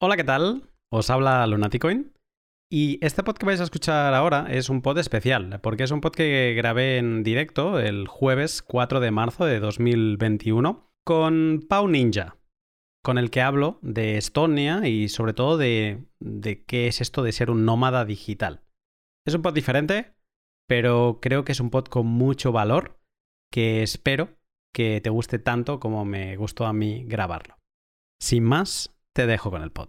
Hola, ¿qué tal? Os habla Lunaticoin. Y este pod que vais a escuchar ahora es un pod especial, porque es un pod que grabé en directo el jueves 4 de marzo de 2021 con Pau Ninja, con el que hablo de Estonia y sobre todo de, de qué es esto de ser un nómada digital. Es un pod diferente, pero creo que es un pod con mucho valor que espero que te guste tanto como me gustó a mí grabarlo. Sin más, te dejo con el pod.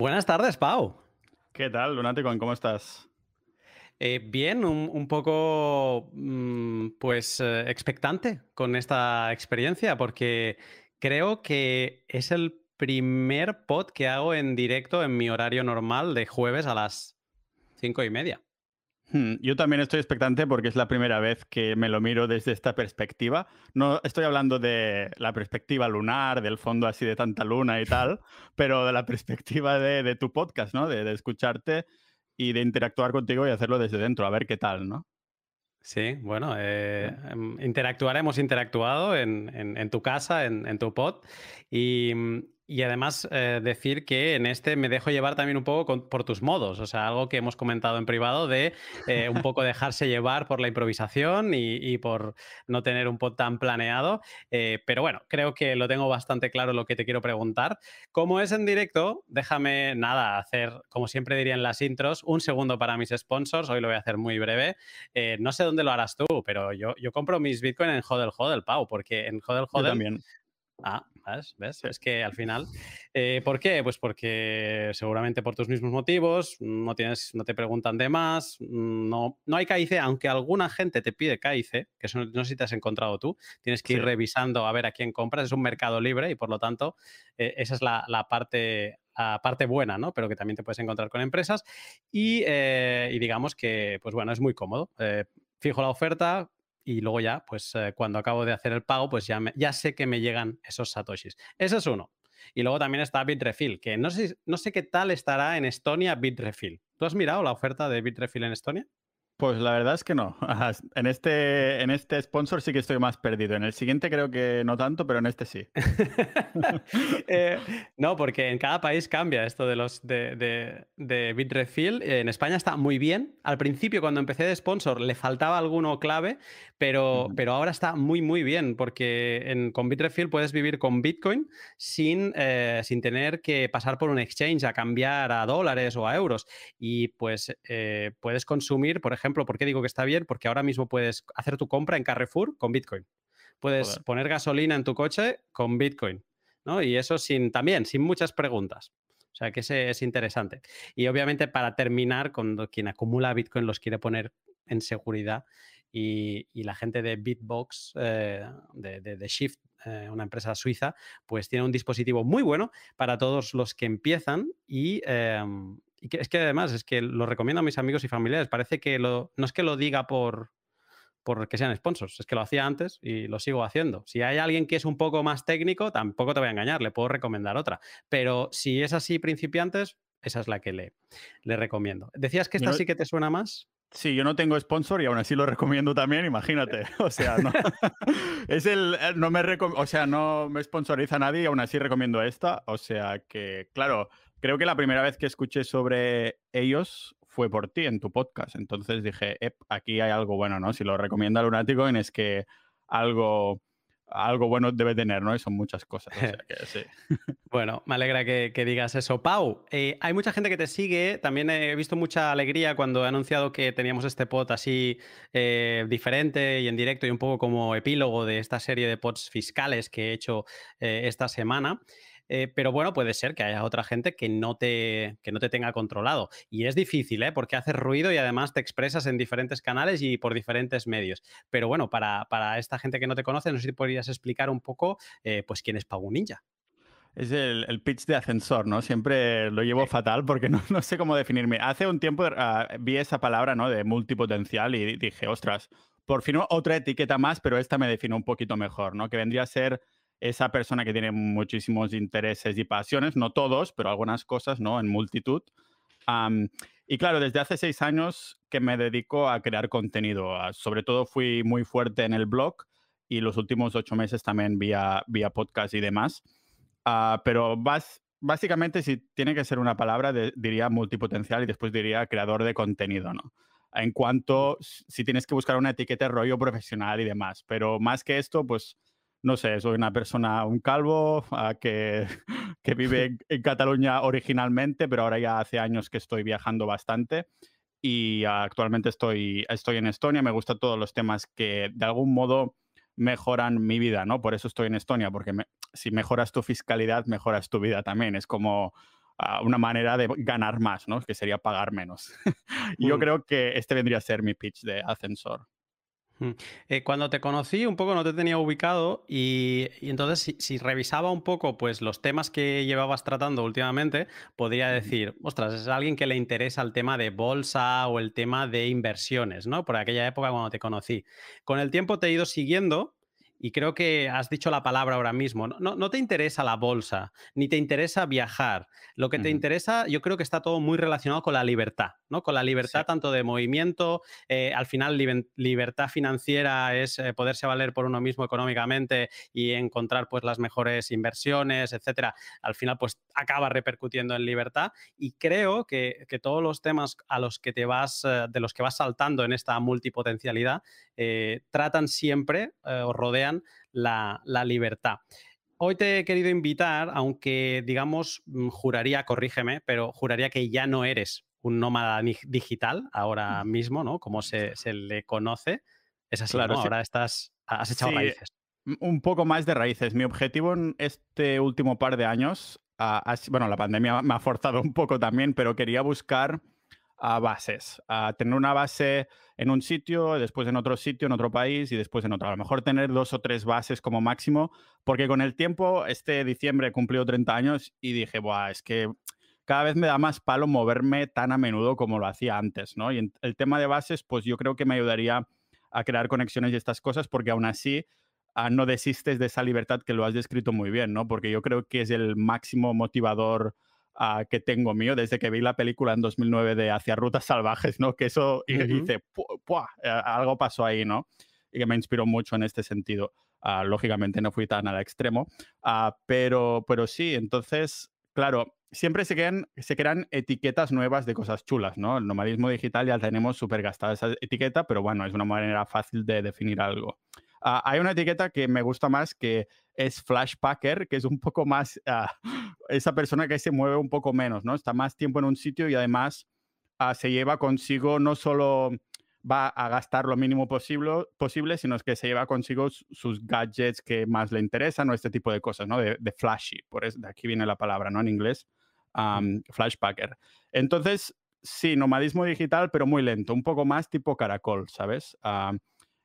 Buenas tardes, Pau. ¿Qué tal, Lunático? ¿Cómo estás? Eh, bien, un, poco, mm, pues, eh, expectante con esta experiencia, porque creo que es el primer pod que hago en directo en mi horario normal de jueves a las cinco y media. Hmm, yo también estoy expectante porque es la primera vez que me lo miro desde esta perspectiva. No estoy hablando de la perspectiva lunar, del fondo así de tanta luna y tal, pero de la perspectiva de, tu podcast, ¿no? de, escucharte y de interactuar contigo y hacerlo desde dentro, a ver qué tal, ¿no? Sí, bueno, eh, em, interactuar, hemos interactuado en, tu casa, en, tu pod, y, y además eh, decir que en este me dejo llevar también un poco por tus modos, o sea, algo que hemos comentado en privado de eh, un poco dejarse llevar por la improvisación y, por no tener un pod tan planeado. Eh, pero bueno, creo que lo tengo bastante claro lo que te quiero preguntar. Como es en directo, déjame nada, hacer, como siempre diría en las intros, un segundo para mis sponsors. Hoy lo voy a hacer muy breve. no sé dónde lo harás tú, pero yo, yo compro mis Bitcoin en Hodel Hodel, Pau, porque en Hodel Hodel... también. Ah, ¿ves? Es que al final. Eh, ¿Por qué? Pues porque seguramente por tus mismos motivos, no, tienes, no te preguntan de más, no, no hay KIC, aunque alguna gente te pide KIC, que eso no, sé si te has encontrado tú, tienes que ir revisando a ver a quién compras, es un mercado libre y por lo tanto eh, esa es la, parte la parte buena, ¿no? Pero que también te puedes encontrar con empresas y, eh, y digamos que, pues bueno, es muy cómodo. fijo la oferta, y luego ya, pues eh, cuando acabo de hacer el pago, pues ya, ya sé que me llegan esos satoshis. Ese es uno. Y luego también está Bitrefill, que no sé, no sé qué tal estará en Estonia Bitrefill. ¿Tú has mirado la oferta de Bitrefill en Estonia? Pues la verdad es que no. En este, en este sponsor sí que estoy más perdido. En el siguiente creo que no tanto, pero en este sí. Eh, no, porque en cada país cambia esto de los de, de, Bitrefill. En España está muy bien. Al principio, cuando empecé de sponsor, le faltaba alguno clave, pero, pero ahora está muy, muy bien, porque con Bitrefill puedes vivir con Bitcoin sin, eh, sin tener que pasar por un exchange a cambiar a dólares o a euros. Y pues eh, puedes consumir, por ejemplo, ¿por qué digo que está bien? Porque ahora mismo puedes hacer tu compra en Carrefour con Bitcoin. Puedes poner gasolina en tu coche con Bitcoin. ¿no? Y eso sin, también, sin muchas preguntas. O sea que ese es interesante. Y obviamente para terminar, cuando quien acumula Bitcoin los quiere poner en seguridad y, la gente de Bitbox, eh, de, Shift, eh, una empresa suiza, pues tiene un dispositivo muy bueno para todos los que empiezan y, em, y que, es que además es que lo recomiendo a mis amigos y familiares. Parece que lo, no es que lo diga por, por que sean sponsors, es que lo hacía antes y lo sigo haciendo. Si hay alguien que es un poco más técnico, tampoco te voy a engañar, le puedo recomendar otra. Pero si es así principiantes, esa es la que le, le recomiendo. ¿Decías que esta sí que te suena más? Sí, yo no tengo sponsor y aún así lo recomiendo también, imagínate. O sea, no, es el, eh, no me o sea, no me sponsoriza nadie y aún así recomiendo esta. O sea que, claro, creo que la primera vez que escuché sobre ellos fue por ti en tu podcast. Entonces dije, aquí hay algo bueno, ¿no? Si lo recomienda Lunático, es que algo, algo bueno debe tener, ¿no? Y son muchas cosas. bueno, me alegra que, digas eso. Pau, eh, hay mucha gente que te sigue. También he visto mucha alegría cuando he anunciado que teníamos este pod así eh, diferente y en directo y un poco como epílogo de esta serie de pods fiscales que he hecho eh, esta semana. Eh, pero bueno, puede ser que haya otra gente que no, te, que no te tenga controlado. Y es difícil, ¿eh? Porque haces ruido y además te expresas en diferentes canales y por diferentes medios. Pero bueno, para, esta gente que no te conoce, no sé si podrías explicar un poco, eh, pues, quién es Pau Ninja. Es el, pitch de ascensor, ¿no? Siempre lo llevo fatal porque no, no, sé cómo definirme. Hace un tiempo ah, vi esa palabra, ¿no? De multipotencial y dije, ostras, por fin otra etiqueta más, pero esta me define un poquito mejor, ¿no? Que vendría a ser esa persona que tiene muchísimos intereses y pasiones, no todos, pero algunas cosas, ¿no? En multitud. y claro, desde hace seis años que me dedico a crear contenido. Sobre todo fui muy fuerte en el blog y los últimos ocho meses también vía, vía podcast y demás. Ah, pero básicamente, si tiene que ser una palabra, diría multipotencial y después diría creador de contenido, ¿no? En cuanto si tienes que buscar una etiqueta rollo profesional y demás. Pero más que esto, pues no sé, soy una persona, un calvo ah, que, que, vive en Cataluña originalmente, pero ahora ya hace años que estoy viajando bastante y actualmente estoy, estoy en Estonia. Me gustan todos los temas que de algún modo mejoran mi vida, ¿no? Por eso estoy en Estonia, porque si mejoras tu fiscalidad, mejoras tu vida también. Es como ah, una manera de ganar más, ¿no? Que sería pagar menos. yo mm. creo que este vendría a ser mi pitch de ascensor. Eh, cuando te conocí un poco no te tenía ubicado y, entonces si, revisaba un poco pues los temas que llevabas tratando últimamente, podría decir, ostras, es alguien que le interesa el tema de bolsa o el tema de inversiones, ¿no? Por aquella época cuando te conocí. Con el tiempo te he ido siguiendo y creo que has dicho la palabra ahora mismo. No, no, te interesa la bolsa, ni te interesa viajar. Lo que te interesa, yo creo que está todo muy relacionado con la libertad, ¿no? Con la libertad tanto de movimiento, eh, al final libertad financiera es eh, poderse valer por uno mismo económicamente y encontrar pues las mejores inversiones, etcétera. Al final pues acaba repercutiendo en libertad y creo que, que todos los temas a los que te vas, eh, de los que vas saltando en esta multipotencialidad, tratan siempre o rodean la, libertad. Hoy te he querido invitar, aunque digamos, mm, juraría, corrígeme, pero juraría que ya no eres un nómada digital ahora mismo, ¿no? Como se, le conoce. Es así, claro, Ahora estás, has echado raíces. Un poco más de raíces. Mi objetivo en este último par de años, bueno, la pandemia me ha forzado un poco también, pero quería buscar a bases, a tener una base en un sitio, después en otro sitio, en otro país y después en otro. A lo mejor tener dos o tres bases como máximo, porque con el tiempo, este diciembre cumplió 30 años y dije, Buah, es que cada vez me da más palo moverme tan a menudo como lo hacía antes, ¿no? Y el tema de bases, pues yo creo que me ayudaría a crear conexiones y estas cosas, porque aún así ah, no desistes de esa libertad que lo has descrito muy bien, ¿no? Porque yo creo que es el máximo motivador que tengo mío desde que vi la película en 2009 de Hacia Rutas Salvajes, ¿no? Que eso y, dice, eh, algo pasó ahí, ¿no? Y que me inspiró mucho en este sentido. Ah, lógicamente no fui tan al extremo, uh, pero, pero sí, entonces, claro, siempre se crean, se crean etiquetas nuevas de cosas chulas, ¿no? El nomadismo digital ya tenemos súper gastada esa etiqueta, pero bueno, es una manera fácil de definir algo. Uh, hay una etiqueta que me gusta más que es Flashpacker, que es un poco más esa persona que se mueve un poco menos, ¿no? Está más tiempo en un sitio y además ah, se lleva consigo no solo va a gastar lo mínimo posible, posible sino que se lleva consigo sus gadgets que más le interesan o este tipo de cosas, ¿no? De, flashy, por eso de aquí viene la palabra, ¿no? En inglés, flashpacker. Entonces, sí, nomadismo digital, pero muy lento, un poco más tipo caracol, ¿sabes?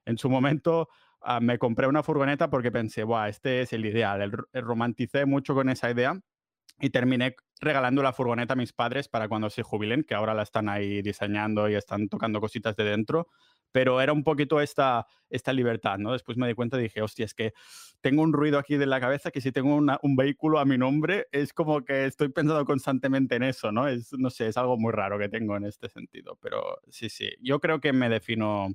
en su momento ah, me compré una furgoneta porque pensé, Buah, este es el ideal. el romanticé mucho con esa idea y terminé regalando la furgoneta a mis padres para cuando se jubilen, que ahora la están ahí diseñando y están tocando cositas de dentro, pero era un poquito esta, esta libertad, ¿no? Después me di cuenta y dije, hostia, es que tengo un ruido aquí de la cabeza que si tengo un vehículo a mi nombre es como que estoy pensando constantemente en eso, ¿no? Es, no sé, es algo muy raro que tengo en este sentido, pero sí, sí, yo creo que me defino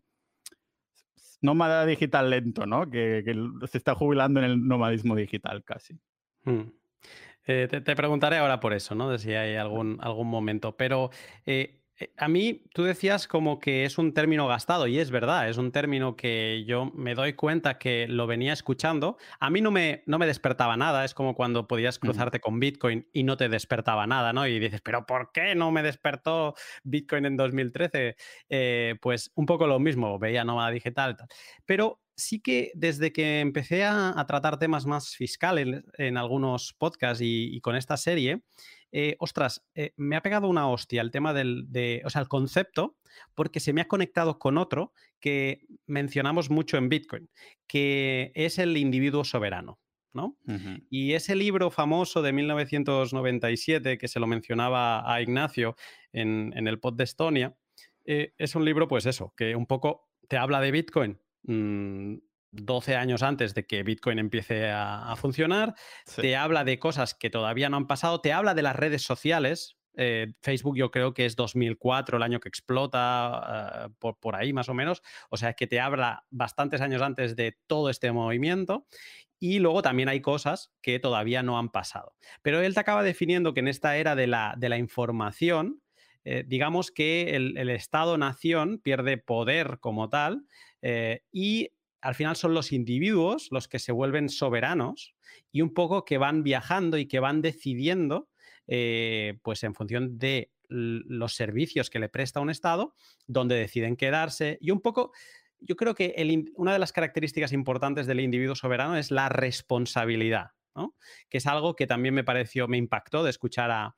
nómada digital lento, ¿no? Que, se está jubilando en el nomadismo digital casi. Hmm. Eh, te, preguntaré ahora por eso, ¿no? De si hay algún, algún momento. Pero eh, a mí tú decías como que es un término gastado y es verdad, es un término que yo me doy cuenta que lo venía escuchando. A mí no me, no me despertaba nada, es como cuando podías cruzarte con Bitcoin y no te despertaba nada, ¿no? Y dices, pero ¿por qué no me despertó Bitcoin en 2013? pues un poco lo mismo, veía nómada digital. Pero sí que desde que empecé a, tratar temas más fiscales en algunos podcasts y, con esta serie, eh, ostras, eh, me ha pegado una hostia el tema del, de, o sea, el concepto, porque se me ha conectado con otro que mencionamos mucho en Bitcoin, que es el individuo soberano. ¿no? Y ese libro famoso de 1997, que se lo mencionaba a Ignacio en, el pod de Estonia, eh, es un libro, pues eso, que un poco te habla de Bitcoin. 12 mm, años antes de que Bitcoin empiece a, funcionar, te habla de cosas que todavía no han pasado, te habla de las redes sociales, eh, Facebook yo creo que es 2004, el año que explota, eh, por, por, ahí más o menos. O sea, que te habla bastantes años antes de todo este movimiento. Y luego también hay cosas que todavía no han pasado. Pero él te acaba definiendo que en esta era de la, de la información, eh, digamos que el, Estado-nación pierde poder como tal y al final son los individuos los que se vuelven soberanos y un poco que van viajando y que van decidiendo eh, pues en función de los servicios que le presta un Estado, donde deciden quedarse y un poco... Yo creo que una de las características importantes del individuo soberano es la responsabilidad. Que es algo que también me pareció, me impactó de escuchar a,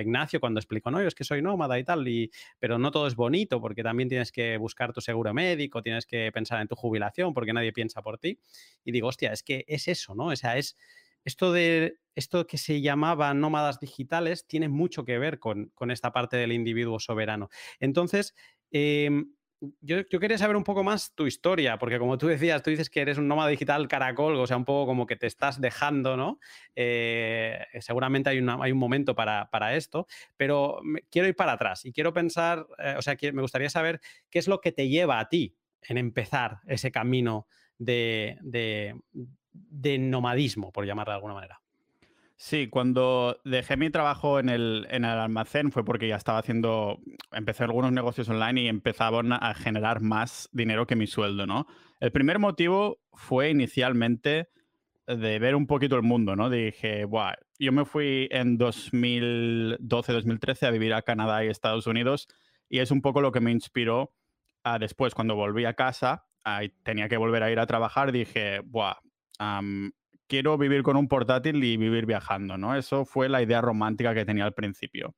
Ignacio cuando explicó, no, yo es que soy nómada y tal, y, pero no todo es bonito porque también tienes que buscar tu seguro médico, tienes que pensar en tu jubilación porque nadie piensa por ti. Y digo, hostia, es que es eso, ¿no? O sea, es esto de esto que se llamaba nómadas digitales tiene mucho que ver con, esta parte del individuo soberano. Entonces, em, yo, quería saber un poco más tu historia, porque como tú decías, tú dices que eres un nómada digital caracol, o sea, un poco como que te estás dejando, ¿no? Eh, seguramente hay, hay, un momento para, esto, pero quiero ir para atrás y quiero pensar, eh, o sea, me gustaría saber qué es lo que te lleva a ti en empezar ese camino de, de nomadismo, por llamarlo de alguna manera. Sí, cuando dejé mi trabajo en el, en el, almacén fue porque ya estaba haciendo, empecé algunos negocios online y empezaban a generar más dinero que mi sueldo, ¿no? El primer motivo fue inicialmente de ver un poquito el mundo, ¿no? Dije, Buah, yo me fui en 2012-2013 a vivir a Canadá y Estados Unidos y es un poco lo que me inspiró a después, cuando volví a casa, tenía que volver a ir a trabajar, dije, Buah, quiero vivir con un portátil y vivir viajando, ¿no? Eso fue la idea romántica que tenía al principio.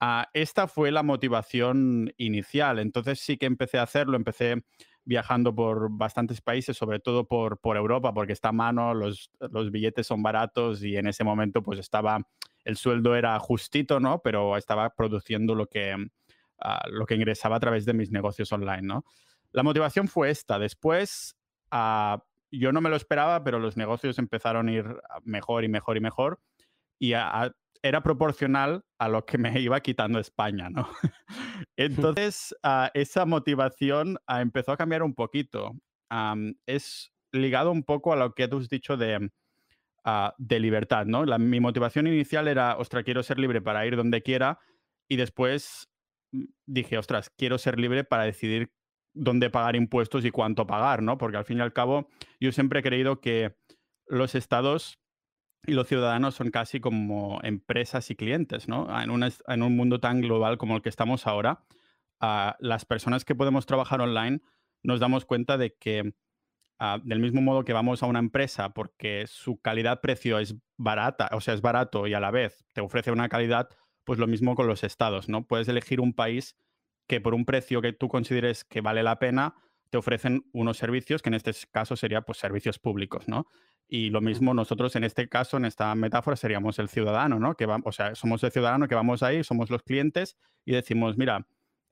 Ah, esta fue la motivación inicial, entonces sí que empecé a hacerlo, empecé viajando por bastantes países, sobre todo por, por Europa, porque está a mano, los, los, billetes son baratos y en ese momento pues estaba, el sueldo era justito, ¿no? Pero estaba produciendo lo que, ah, lo que ingresaba a través de mis negocios online, ¿no? La motivación fue esta. Después, uh, yo no me lo esperaba, pero los negocios empezaron a ir mejor y mejor y mejor. Y era proporcional a lo que me iba quitando España, ¿no? Entonces, ah, esa motivación ah, empezó a cambiar un poquito. es ligado un poco a lo que tú has dicho de, ah, de libertad, ¿no? mi motivación inicial era, ostras, quiero ser libre para ir donde quiera. Y después mm, dije, ostras, quiero ser libre para decidir dónde pagar impuestos y cuánto pagar, ¿no? Porque al fin y al cabo yo siempre he creído que los estados y los ciudadanos son casi como empresas y clientes, ¿no? En, en un mundo tan global como el que estamos ahora, uh, las personas que podemos trabajar online nos damos cuenta de que uh, del mismo modo que vamos a una empresa porque su calidad-precio es barata, o sea, es barato y a la vez te ofrece una calidad, pues lo mismo con los estados, ¿no? Puedes elegir un país que por un precio que tú consideres que vale la pena, te ofrecen unos servicios que en este caso serían pues, servicios públicos, ¿no? Y lo mismo nosotros en este caso, en esta metáfora, seríamos el ciudadano, ¿no? Que va, o sea, somos el ciudadano que vamos ahí, somos los clientes y decimos, mira,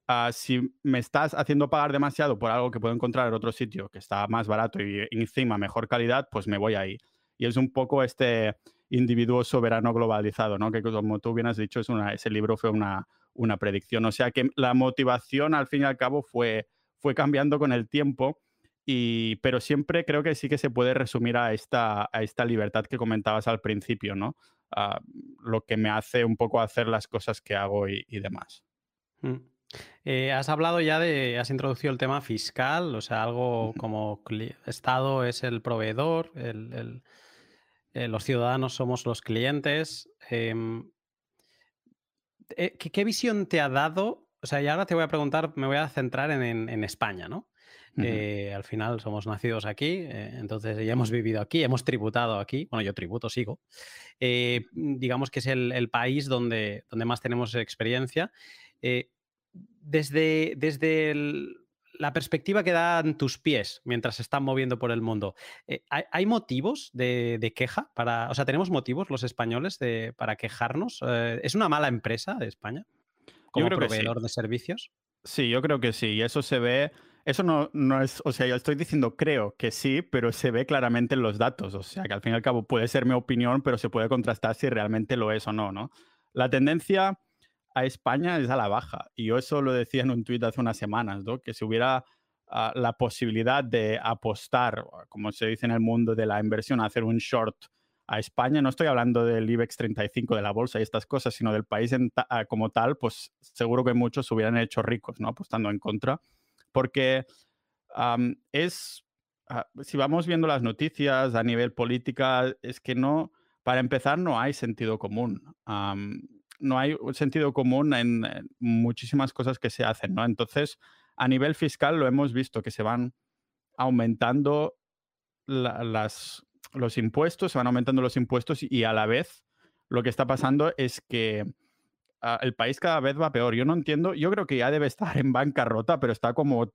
ah, si me estás haciendo pagar demasiado por algo que puedo encontrar en otro sitio que está más barato y encima mejor calidad, pues me voy ahí. Y es un poco este individuo soberano globalizado, ¿no? Que como tú bien has dicho, es una, ese libro fue una, una predicción. O sea que la motivación al fin y al cabo fue, fue cambiando con el tiempo, y, pero siempre creo que sí que se puede resumir a esta, a esta libertad que comentabas al principio, ¿no? lo que me hace un poco hacer las cosas que hago y, demás. Mm. Eh, has hablado ya de, has introducido el tema fiscal, o sea, algo como Estado es el proveedor, el, eh, los ciudadanos somos los clientes. Em, eh, ¿qué, visión te ha dado? O sea, y ahora te voy a preguntar, me voy a centrar en, España, ¿no? Eh, al final somos nacidos aquí, eh, entonces ya hemos vivido aquí, hemos tributado aquí. Bueno, yo tributo, sigo. digamos que es el, país donde, donde, más tenemos experiencia. desde desde la perspectiva que dan tus pies mientras se están moviendo por el mundo. Eh, ¿hay, motivos de, queja? Para, o sea, ¿tenemos motivos los españoles de, para quejarnos? Eh, ¿Es una mala empresa de España como proveedor de servicios? Sí, yo creo que sí. Y eso se ve. Eso no, no es. O sea, yo estoy diciendo creo que sí, pero se ve claramente en los datos. O sea, que al fin y al cabo puede ser mi opinión, pero se puede contrastar si realmente lo es o no, ¿no? La tendencia a España es a la baja. Y yo eso lo decía en un tuit hace unas semanas, ¿no? Que si hubiera ah, la posibilidad de apostar, como se dice en el mundo de la inversión, hacer un short a España, no estoy hablando del IBEX 35 de la bolsa y estas cosas, sino del país ah, como tal, pues seguro que muchos se hubieran hecho ricos, ¿no? Apostando en contra. Porque es, ah, si vamos viendo las noticias a nivel política, es que no, para empezar, no hay sentido común no hay un sentido común en, muchísimas cosas que se hacen, ¿no? Entonces, a nivel fiscal lo hemos visto que se van aumentando las, los impuestos, se van aumentando los impuestos y a la vez lo que está pasando es que ah, el país cada vez va peor. Yo no entiendo, yo creo que ya debe estar en bancarrota, pero está como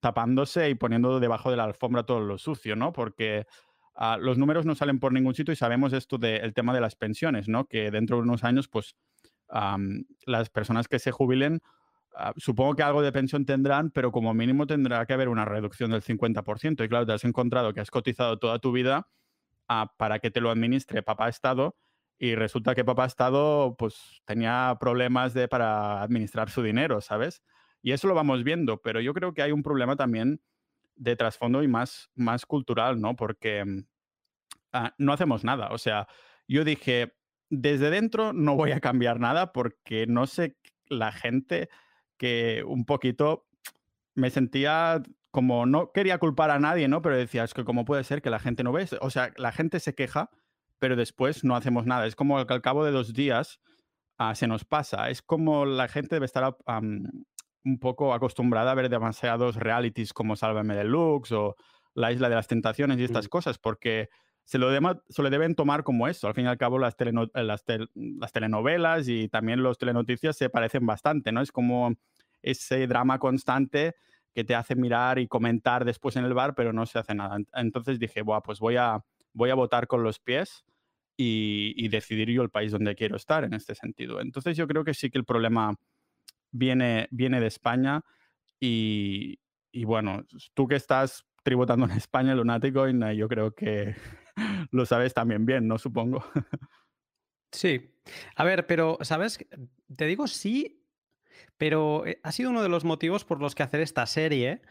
tapándose y poniendo debajo de la alfombra todo lo sucio, ¿no? Porque ah, los números no salen por ningún sitio y sabemos esto del tema de las pensiones, ¿no? Que dentro de unos años, pues las personas que se jubilen, ah, supongo que algo de pensión tendrán, pero como mínimo tendrá que haber una reducción del 50%. Y claro, te has encontrado que has cotizado toda tu vida ah, para que te lo administre papá Estado y resulta que papá Estado pues tenía problemas de, para administrar su dinero, ¿sabes? Y eso lo vamos viendo, pero yo creo que hay un problema también de trasfondo y más, más cultural, ¿no? Porque ah, no hacemos nada. O sea, yo dije, desde dentro no voy a cambiar nada porque no sé la gente que un poquito me sentía como no quería culpar a nadie, ¿no? Pero decía, es que cómo puede ser que la gente no ve, o sea, la gente se queja, pero después no hacemos nada. Es como que al cabo de dos días ah, se nos pasa. Es como la gente debe estar un poco acostumbrada a ver demasiados realities como Sálvame Deluxe o La Isla de las Tentaciones y estas mm. cosas, porque se lo, le deben tomar como eso. Al fin y al cabo, las, eh, las, telenovelas y también los telenoticias se parecen bastante, ¿no? Es como ese drama constante que te hace mirar y comentar después en el bar, pero no se hace nada. Entonces dije, Buah, pues voy a, voy a votar con los pies y, decidir yo el país donde quiero estar en este sentido. Entonces yo creo que sí que el problema viene, viene de España y, y bueno, tú que estás tributando en España, lunático, y yo creo que lo sabes también bien, ¿no? Supongo. Sí. A ver, pero, ¿sabes? Te digo sí, pero eh, ha sido uno de los motivos por los que hacer esta serie.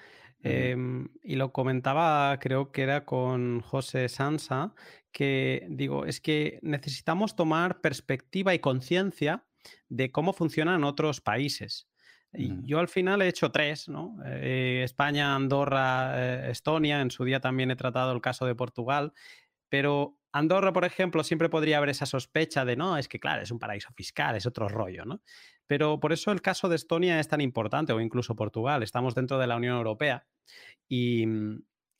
Em, y lo comentaba, creo que era con José Sansa, que digo, es que necesitamos tomar perspectiva y conciencia de cómo funcionan otros países. Y yo al final he hecho tres, ¿no? Eh, España, Andorra, eh, Estonia, en su día también he tratado el caso de Portugal pero Andorra, por ejemplo, siempre podría haber esa sospecha de, no, es que claro, es un paraíso fiscal, es otro rollo, ¿no? Pero por eso el caso de Estonia es tan importante, o incluso Portugal. Estamos dentro de la Unión Europea y,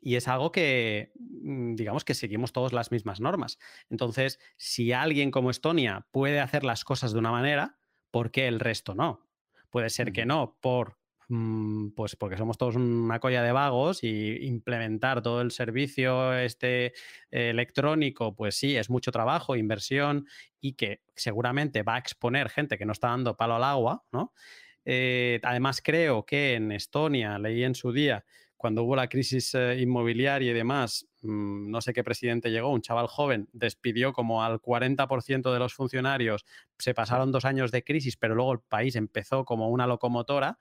es algo que, mm, digamos que seguimos todas las mismas normas. Entonces, si alguien como Estonia puede hacer las cosas de una manera, ¿por qué el resto no? Puede ser que no, por Mm, pues porque somos todos una colla de vagos y implementar todo el servicio este electrónico, pues sí, es mucho trabajo, inversión y que seguramente va a exponer gente que no está dando palo al agua, ¿no? Eh, además, creo que en Estonia, leí en su día, cuando hubo la crisis eh, inmobiliaria y demás, mm, no sé qué presidente llegó, un chaval joven, despidió como al 40% de los funcionarios, se pasaron dos años de crisis, pero luego el país empezó como una locomotora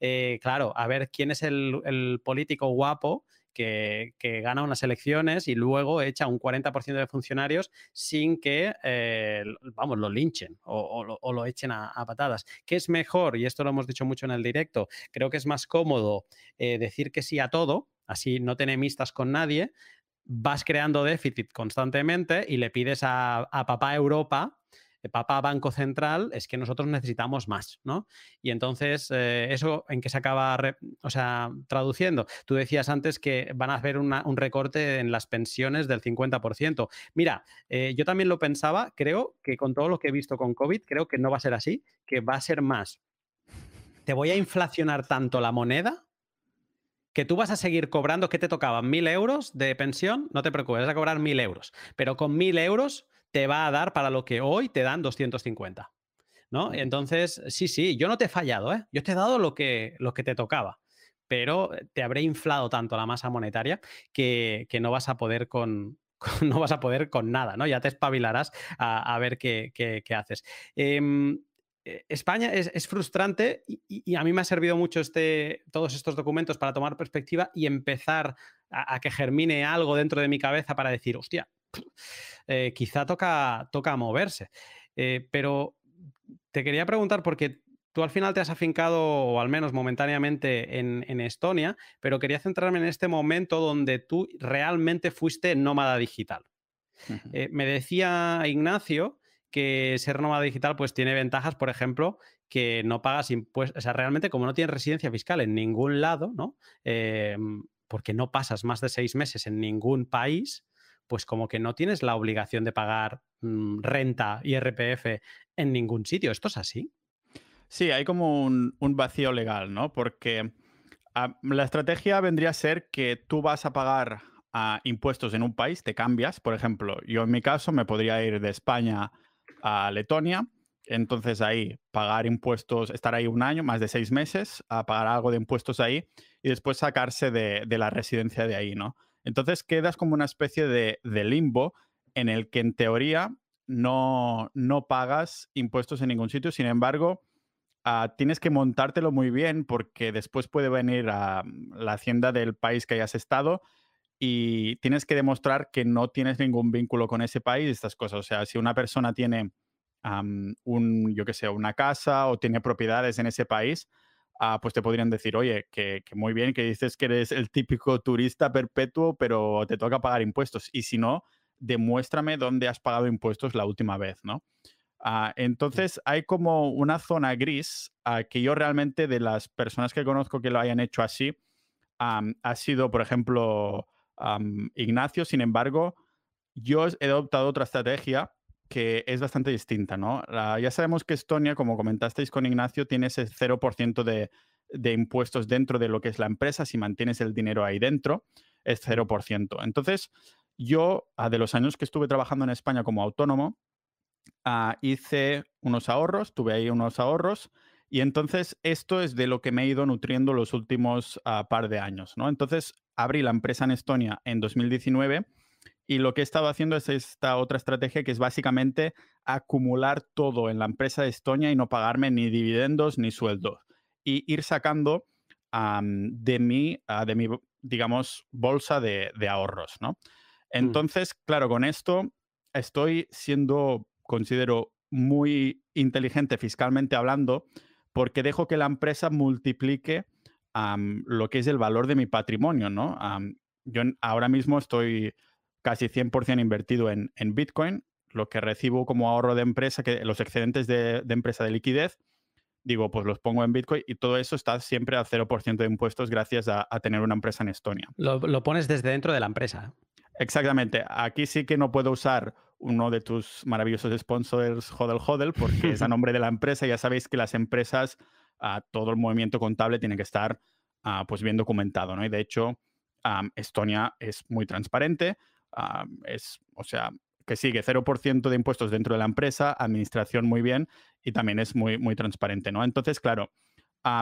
eh, claro, a ver quién es el, político guapo que, gana unas elecciones y luego echa un 40% de funcionarios sin que, eh, vamos, lo linchen o, lo echen a, patadas. ¿Qué es mejor? Y esto lo hemos dicho mucho en el directo. Creo que es más cómodo eh, decir que sí a todo, así no te enemistas con nadie, vas creando déficit constantemente y le pides a, a papá Europa papá Banco Central, es que nosotros necesitamos más, ¿no? Y entonces, eh, ¿eso en qué se acaba, o sea, traduciendo? Tú decías antes que van a haber un recorte en las pensiones del 50%. Mira, eh, yo también lo pensaba, creo que con todo lo que he visto con COVID, creo que no va a ser así, que va a ser más. Te voy a inflacionar tanto la moneda que tú vas a seguir cobrando, ¿qué te tocaban? ¿Mil euros de pensión? No te preocupes, vas a cobrar mil euros. Pero con mil euros te va a dar para lo que hoy te dan 250. ¿No? Entonces, sí, sí, yo no te he fallado, ¿eh? Yo te he dado lo que, lo que te tocaba pero te habré inflado tanto la masa monetaria que, no vas a poder con, no vas a poder con nada, ¿no? Ya te espabilarás a, ver qué, haces. Em, eh, España es, frustrante y, a mí me ha servido mucho este, todos estos documentos para tomar perspectiva y empezar a, que germine algo dentro de mi cabeza para decir, hostia, eh, quizá toca, toca moverse. Eh, pero te quería preguntar, porque tú al final te has afincado, o al menos momentáneamente, en, Estonia, pero quería centrarme en este momento donde tú realmente fuiste nómada digital. me decía Ignacio que ser nómada digital pues tiene ventajas, por ejemplo, que no pagas impuestos, o sea, realmente como no tienes residencia fiscal en ningún lado, ¿no? Em, porque no pasas más de seis meses en ningún país, pues como que no tienes la obligación de pagar mm, renta y RPF en ningún sitio. ¿Esto es así? Sí, hay como un, vacío legal, ¿no? Porque ah, la estrategia vendría a ser que tú vas a pagar ah, impuestos en un país, te cambias. Por ejemplo, yo en mi caso me podría ir de España a Letonia. Entonces ahí pagar impuestos, estar ahí un año, más de seis meses, a pagar algo de impuestos ahí y después sacarse de, la residencia de ahí, ¿no? Entonces quedas como una especie de, limbo en el que en teoría no, no pagas impuestos en ningún sitio, sin embargo, ah, tienes que montártelo muy bien porque después puede venir a la hacienda del país que hayas estado y tienes que demostrar que no tienes ningún vínculo con ese país, estas cosas. O sea, si una persona tiene un, yo que sé, una casa o tiene propiedades en ese país, ah, pues te podrían decir, oye, que, muy bien, que dices que eres el típico turista perpetuo, pero te toca pagar impuestos. Y si no, demuéstrame dónde has pagado impuestos la última vez, ¿no? Ah, entonces hay como una zona gris ah, que yo realmente de las personas que conozco que lo hayan hecho así, ha sido, por ejemplo, Ignacio, sin embargo, yo he adoptado otra estrategia que es bastante distinta, ¿no? ya sabemos que Estonia, como comentasteis con Ignacio, tiene ese 0% de, de, impuestos dentro de lo que es la empresa. Si mantienes el dinero ahí dentro, es 0%. Entonces, yo, de los años que estuve trabajando en España como autónomo, ah, hice unos ahorros, tuve ahí unos ahorros, y entonces esto es de lo que me he ido nutriendo los últimos ah, par de años, ¿no? Entonces, abrí la empresa en Estonia en 2019 y lo que he estado haciendo es esta otra estrategia que es básicamente acumular todo en la empresa de Estonia y no pagarme ni dividendos ni sueldos y ir sacando de, mi, ah, de mi, digamos, bolsa de, ahorros, ¿no? Mm. Entonces, claro, con esto estoy siendo, considero, muy inteligente fiscalmente hablando porque dejo que la empresa multiplique lo que es el valor de mi patrimonio, ¿no? yo ahora mismo estoy casi 100% invertido en, Bitcoin, lo que recibo como ahorro de empresa, que los excedentes de, empresa de liquidez, digo, pues los pongo en Bitcoin y todo eso está siempre a 0% de impuestos gracias a, tener una empresa en Estonia. Lo, lo, pones desde dentro de la empresa. Exactamente. Aquí sí que no puedo usar uno de tus maravillosos sponsors, Hodel Hodel, porque es a nombre de la empresa. Ya sabéis que las empresas todo el movimiento contable tiene que estar ah, pues bien documentado, ¿no? Y de hecho, Estonia es muy transparente, es, o sea, que sigue 0% de impuestos dentro de la empresa, administración muy bien y también es muy, muy transparente, ¿no? Entonces, claro,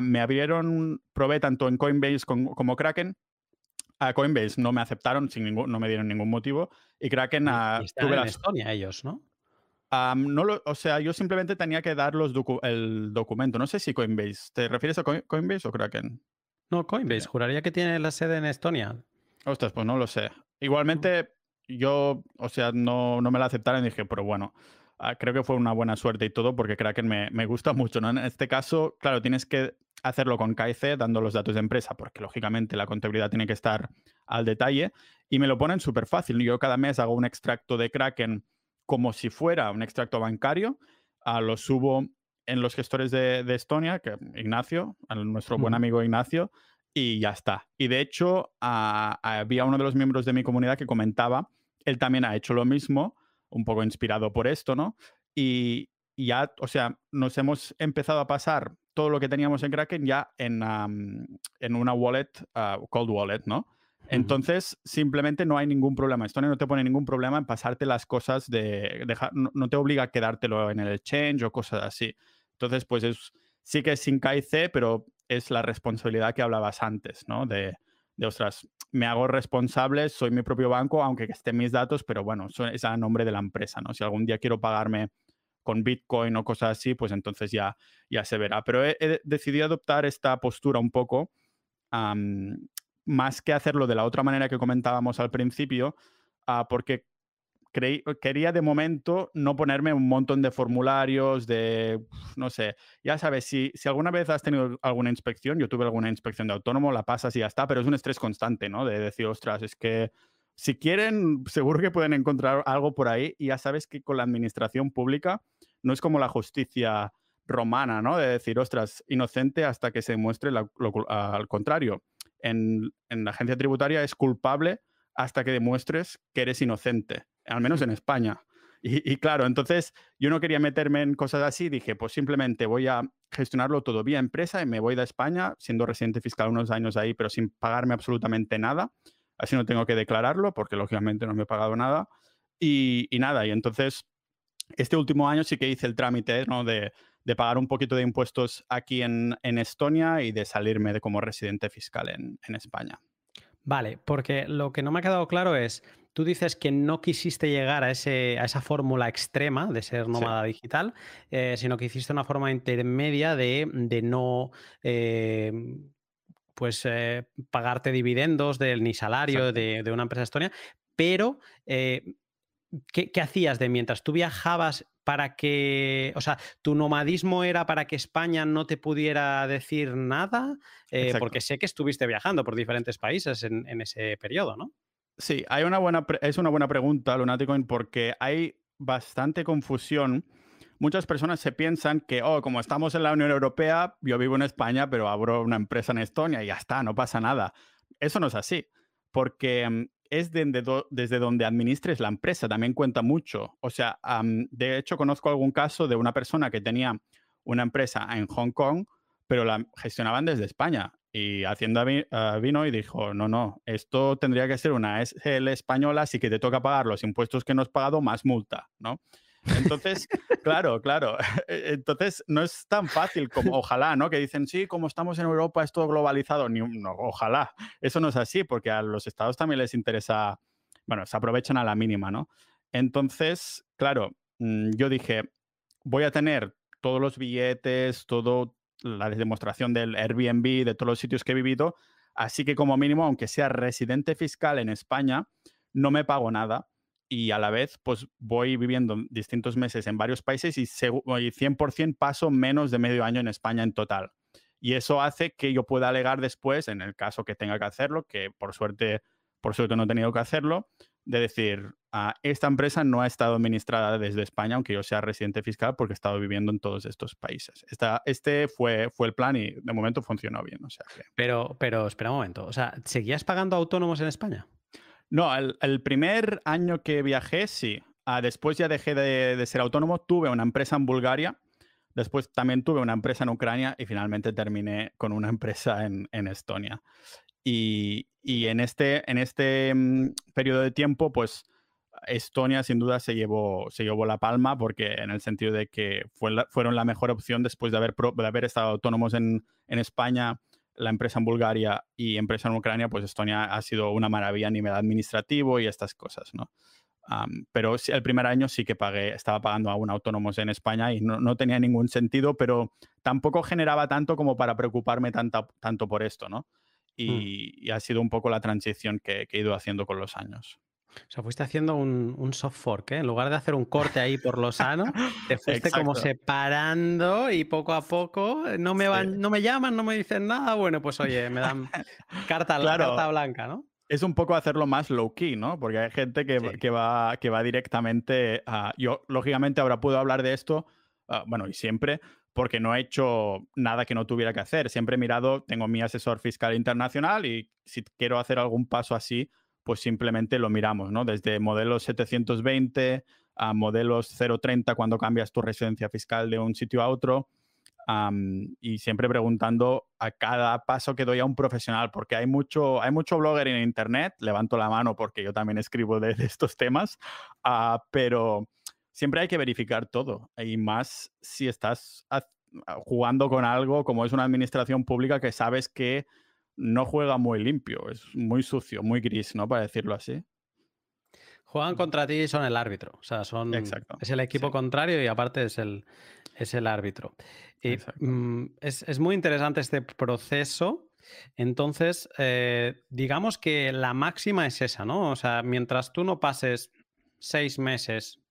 me abrieron, probé tanto en Coinbase como, Kraken, a Coinbase no me aceptaron, sin ningún, no me dieron ningún motivo. Y Kraken. a en Estonia ellos, ¿no? no lo, o sea, yo simplemente tenía que dar los el documento. No sé si Coinbase. ¿Te refieres a Coinbase o Kraken? No, Coinbase. Juraría que tiene la sede en Estonia. Ostras, pues no lo sé. Igualmente, yo, o sea, no, no me la aceptaron y dije, pero bueno, ah, creo que fue una buena suerte y todo porque Kraken me, me gusta mucho. ¿no? En este caso, claro, tienes que hacerlo con KIC dando los datos de empresa porque lógicamente la contabilidad tiene que estar al detalle y me lo ponen súper fácil. Yo cada mes hago un extracto de Kraken como si fuera un extracto bancario, ah, lo subo en los gestores de, Estonia, que Ignacio, nuestro buen amigo Ignacio, y ya está. Y de hecho, ah, había uno de los miembros de mi comunidad que comentaba, él también ha hecho lo mismo, un poco inspirado por esto, ¿no? Y, ya, o sea, nos hemos empezado a pasar todo lo que teníamos en Kraken ya en, en una wallet, uh, cold wallet, ¿no? Entonces, simplemente no hay ningún problema. Esto no te pone ningún problema en pasarte las cosas de dejar, no, te obliga a quedártelo en el exchange o cosas así. Entonces, pues es, sí que es sin KIC, pero es la responsabilidad que hablabas antes, ¿no? De, de, ostras, me hago responsable, soy mi propio banco, aunque estén mis datos, pero bueno, es a nombre de la empresa, ¿no? Si algún día quiero pagarme con Bitcoin o cosas así, pues entonces ya, ya se verá. Pero he, decidido adoptar esta postura un poco, más que hacerlo de la otra manera que comentábamos al principio, uh, porque quería de momento no ponerme un montón de formularios, de, no sé, ya sabes, si, si alguna vez has tenido alguna inspección, yo tuve alguna inspección de autónomo, la pasas y ya está, pero es un estrés constante, ¿no? De decir, ostras, es que si quieren, seguro que pueden encontrar algo por ahí y ya sabes que con la administración pública no es como la justicia romana, ¿no? De decir, ostras, inocente hasta que se demuestre al contrario. En, en la agencia tributaria es culpable hasta que demuestres que eres inocente, al menos en España. Y, claro, entonces yo no quería meterme en cosas así, dije, pues simplemente voy a gestionarlo todo vía empresa y me voy de España, siendo residente fiscal unos años ahí, pero sin pagarme absolutamente nada. Así no tengo que declararlo, porque lógicamente no me he pagado nada. Y, nada, y entonces este último año sí que hice el trámite ¿no? de, de, pagar un poquito de impuestos aquí en, en, Estonia y de salirme de como residente fiscal en, en España. Vale, porque lo que no me ha quedado claro es, tú dices que no quisiste llegar a, ese, a esa fórmula extrema de ser nómada digital, eh, sino que hiciste una forma intermedia de, de no... Eh, pues eh, pagarte dividendos del ni salario de, de, una empresa estonia, pero ¿qué, ¿qué, hacías de mientras tú viajabas para que, o sea, tu nomadismo era para que España no te pudiera decir nada, eh, porque sé que estuviste viajando por diferentes países en, ese periodo, ¿no? Sí, hay una buena es una buena pregunta, Lunaticoin, porque hay bastante confusión. Muchas personas se piensan que, oh, como estamos en la Unión Europea, yo vivo en España, pero abro una empresa en Estonia y ya está, no pasa nada. Eso no es así, porque mm, es desde, donde administres la empresa, también cuenta mucho. O sea, de hecho conozco algún caso de una persona que tenía una empresa en Hong Kong, pero la gestionaban desde España. Y Hacienda ah, vino y dijo, no, no, esto tendría que ser una SL española, así que te toca pagar los impuestos que no has pagado más multa, ¿no? Entonces, claro, claro. E-, entonces, no es tan fácil como ojalá, ¿no? Que dicen, sí, como estamos en Europa es todo globalizado. Ni, no, ojalá. Eso no es así, porque a los estados también les interesa, bueno, se aprovechan a la mínima, ¿no? Entonces, claro, mm, yo dije, voy a tener todos los billetes, todo la demostración del Airbnb, de todos los sitios que he vivido, así que como mínimo, aunque sea residente fiscal en España, no me pago nada y a la vez pues voy viviendo distintos meses en varios países y, 100% paso menos de medio año en España en total. Y eso hace que yo pueda alegar después, en el caso que tenga que hacerlo, que por suerte, por suerte no he tenido que hacerlo, de decir, ah, esta empresa no ha estado administrada desde España, aunque yo sea residente fiscal, porque he estado viviendo en todos estos países. Esta, este fue, fue el plan y de momento funcionó bien. O sea pero, pero espera un momento, o sea, ¿seguías pagando autónomos en España? No, el, primer año que viajé, sí. Ah, después ya dejé de, ser autónomo. Tuve una empresa en Bulgaria. Después también tuve una empresa en Ucrania y finalmente terminé con una empresa en, Estonia. Y, en este, en este mm, periodo de tiempo, pues Estonia sin duda se llevó, se llevó la palma porque en el sentido de que fueron la mejor opción después de haber, de haber estado autónomos en, en España la empresa en Bulgaria y empresa en Ucrania, pues Estonia ha sido una maravilla a nivel administrativo y estas cosas, ¿no? pero el primer año sí que pagué, estaba pagando a un autónomos en España y no, tenía ningún sentido, pero tampoco generaba tanto como para preocuparme tanto por esto, ¿no? Hmm. Y, ha sido un poco la transición que he ido haciendo con los años. O sea, fuiste haciendo un, soft fork, ¿eh? En lugar de hacer un corte ahí por lo sano, te fuiste como separando y poco a poco eh, no me, van, no me llaman, no me dicen nada. Bueno, pues oye, me dan carta, carta blanca, ¿no? Es un poco hacerlo más low key, ¿no? Porque hay gente que, que, va, que va directamente a. Yo, lógicamente, ahora puedo hablar de esto, ah, bueno, y siempre, porque no he hecho nada que no tuviera que hacer. Siempre he mirado, tengo mi asesor fiscal internacional y si quiero hacer algún paso así, pues simplemente lo miramos, ¿no? Desde modelos 720 a modelos 030 cuando cambias tu residencia fiscal de un sitio a otro. y siempre preguntando a cada paso que doy a un profesional, porque hay mucho, hay mucho blogger en Internet, levanto la mano porque yo también escribo de, estos temas, uh, pero siempre hay que verificar todo, y más si estás jugando con algo como es una administración pública que sabes que no juega muy limpio, es muy sucio, muy gris, ¿no? Para decirlo así. Juegan contra ti y son el árbitro. O sea, son, es el equipo contrario y aparte es el, es el árbitro. Y, mm, es, muy interesante este proceso. Entonces, eh, digamos que la máxima es esa, ¿no? O sea, mientras tú no pases seis meses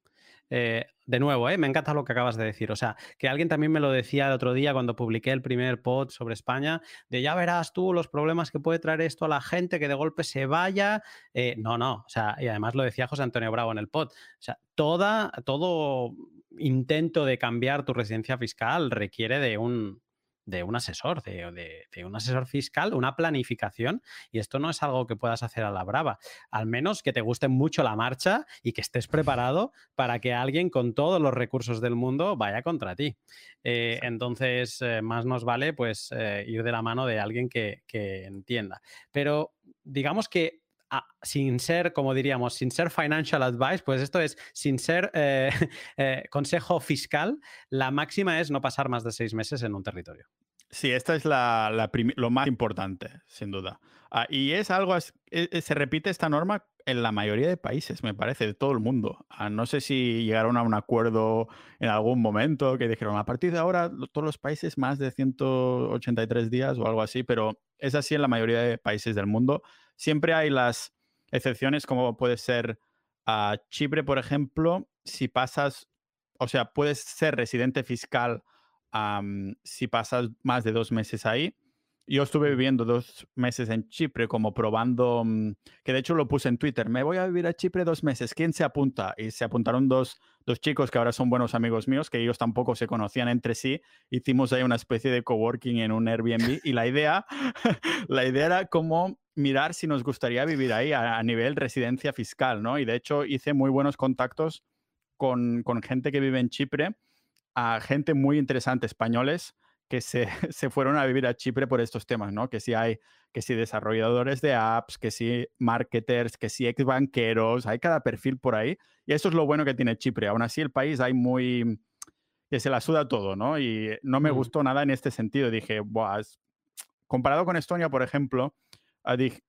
eh, de nuevo, ¿eh? me encanta lo que acabas de decir. O sea, que alguien también me lo decía el otro día cuando publiqué el primer pod sobre España, de ya verás tú los problemas que puede traer esto a la gente, que de golpe se vaya. Eh, no, no, o sea, y además lo decía José Antonio Bravo en el pod. O sea, toda, todo intento de cambiar tu residencia fiscal requiere de un, de un asesor, de, un asesor fiscal, una planificación, y esto no es algo que puedas hacer a la brava, al menos que te guste mucho la marcha y que estés preparado para que alguien con todos los recursos del mundo vaya contra ti. Eh, entonces, eh, más nos vale pues eh, ir de la mano de alguien que, que entienda. Pero digamos que Ah, sin ser, como diríamos, sin ser financial advice, pues esto es, sin ser eh, eh, consejo fiscal, la máxima es no pasar más de seis meses en un territorio. Sí, esta es la, lo más importante, sin duda. Ah, y es algo, e, se repite esta norma en la mayoría de países, me parece, de todo el mundo. Ah, no sé si llegaron a un acuerdo en algún momento que dijeron, a partir de ahora todos los países más de 183 días o algo así, pero es así en la mayoría de países del mundo. Siempre hay las excepciones como puede ser a Chipre, por ejemplo, si pasas, o sea, puedes ser residente fiscal si pasas más de dos meses ahí. Yo estuve viviendo dos meses en Chipre como probando, mm, que de hecho lo puse en Twitter, me voy a vivir a Chipre dos meses, ¿quién se apunta? Y se apuntaron dos, dos chicos que ahora son buenos amigos míos, que ellos tampoco se conocían entre sí. Hicimos ahí una especie de coworking en un Airbnb y la idea, la idea era como mirar si nos gustaría vivir ahí a, nivel residencia fiscal, ¿no? Y de hecho hice muy buenos contactos con, gente que vive en Chipre, a gente muy interesante, españoles, que se, fueron a vivir a Chipre por estos temas, ¿no? Que si hay, que si desarrolladores de apps, que si marketers, que si ex banqueros, hay cada perfil por ahí. Y eso es lo bueno que tiene Chipre. Aún así, el país hay muy que se la suda todo, ¿no? Y no me mm. gustó nada en este sentido. Dije, Buah, comparado con Estonia, por ejemplo,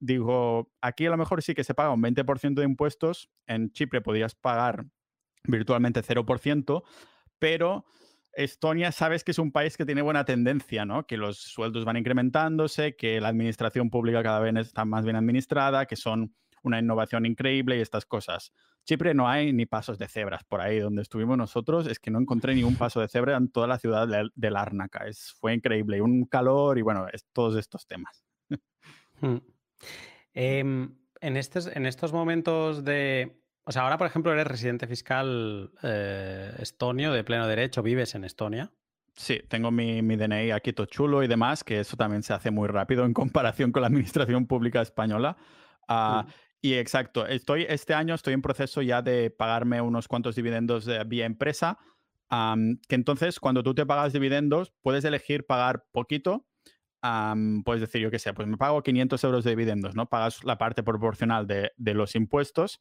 digo, aquí a lo mejor sí que se paga un 20% de impuestos, en Chipre podías pagar virtualmente 0%, pero Estonia sabes que es un país que tiene buena tendencia, ¿no? Que los sueldos van incrementándose, que la administración pública cada vez está más bien administrada, que son una innovación increíble y estas cosas. Chipre no hay ni pasos de cebras por ahí donde estuvimos nosotros, es que no encontré ni un paso de cebra en toda la ciudad de, de. Es, fue increíble, un calor y bueno, es, todos estos temas. Hmm. Em, en, estos, en estos momentos de... O sea, ahora, por ejemplo, eres residente fiscal eh, estonio de pleno derecho, vives en Estonia. Sí, tengo mi, mi, DNI aquí todo chulo y demás, que eso también se hace muy rápido en comparación con la administración pública española. Ah, y exacto, estoy, este año estoy en proceso ya de pagarme unos cuantos dividendos de, vía empresa, que entonces cuando tú te pagas dividendos puedes elegir pagar poquito puedes decir, yo qué sé, pues me pago 500 euros de dividendos, ¿no? Pagas la parte proporcional de, los impuestos.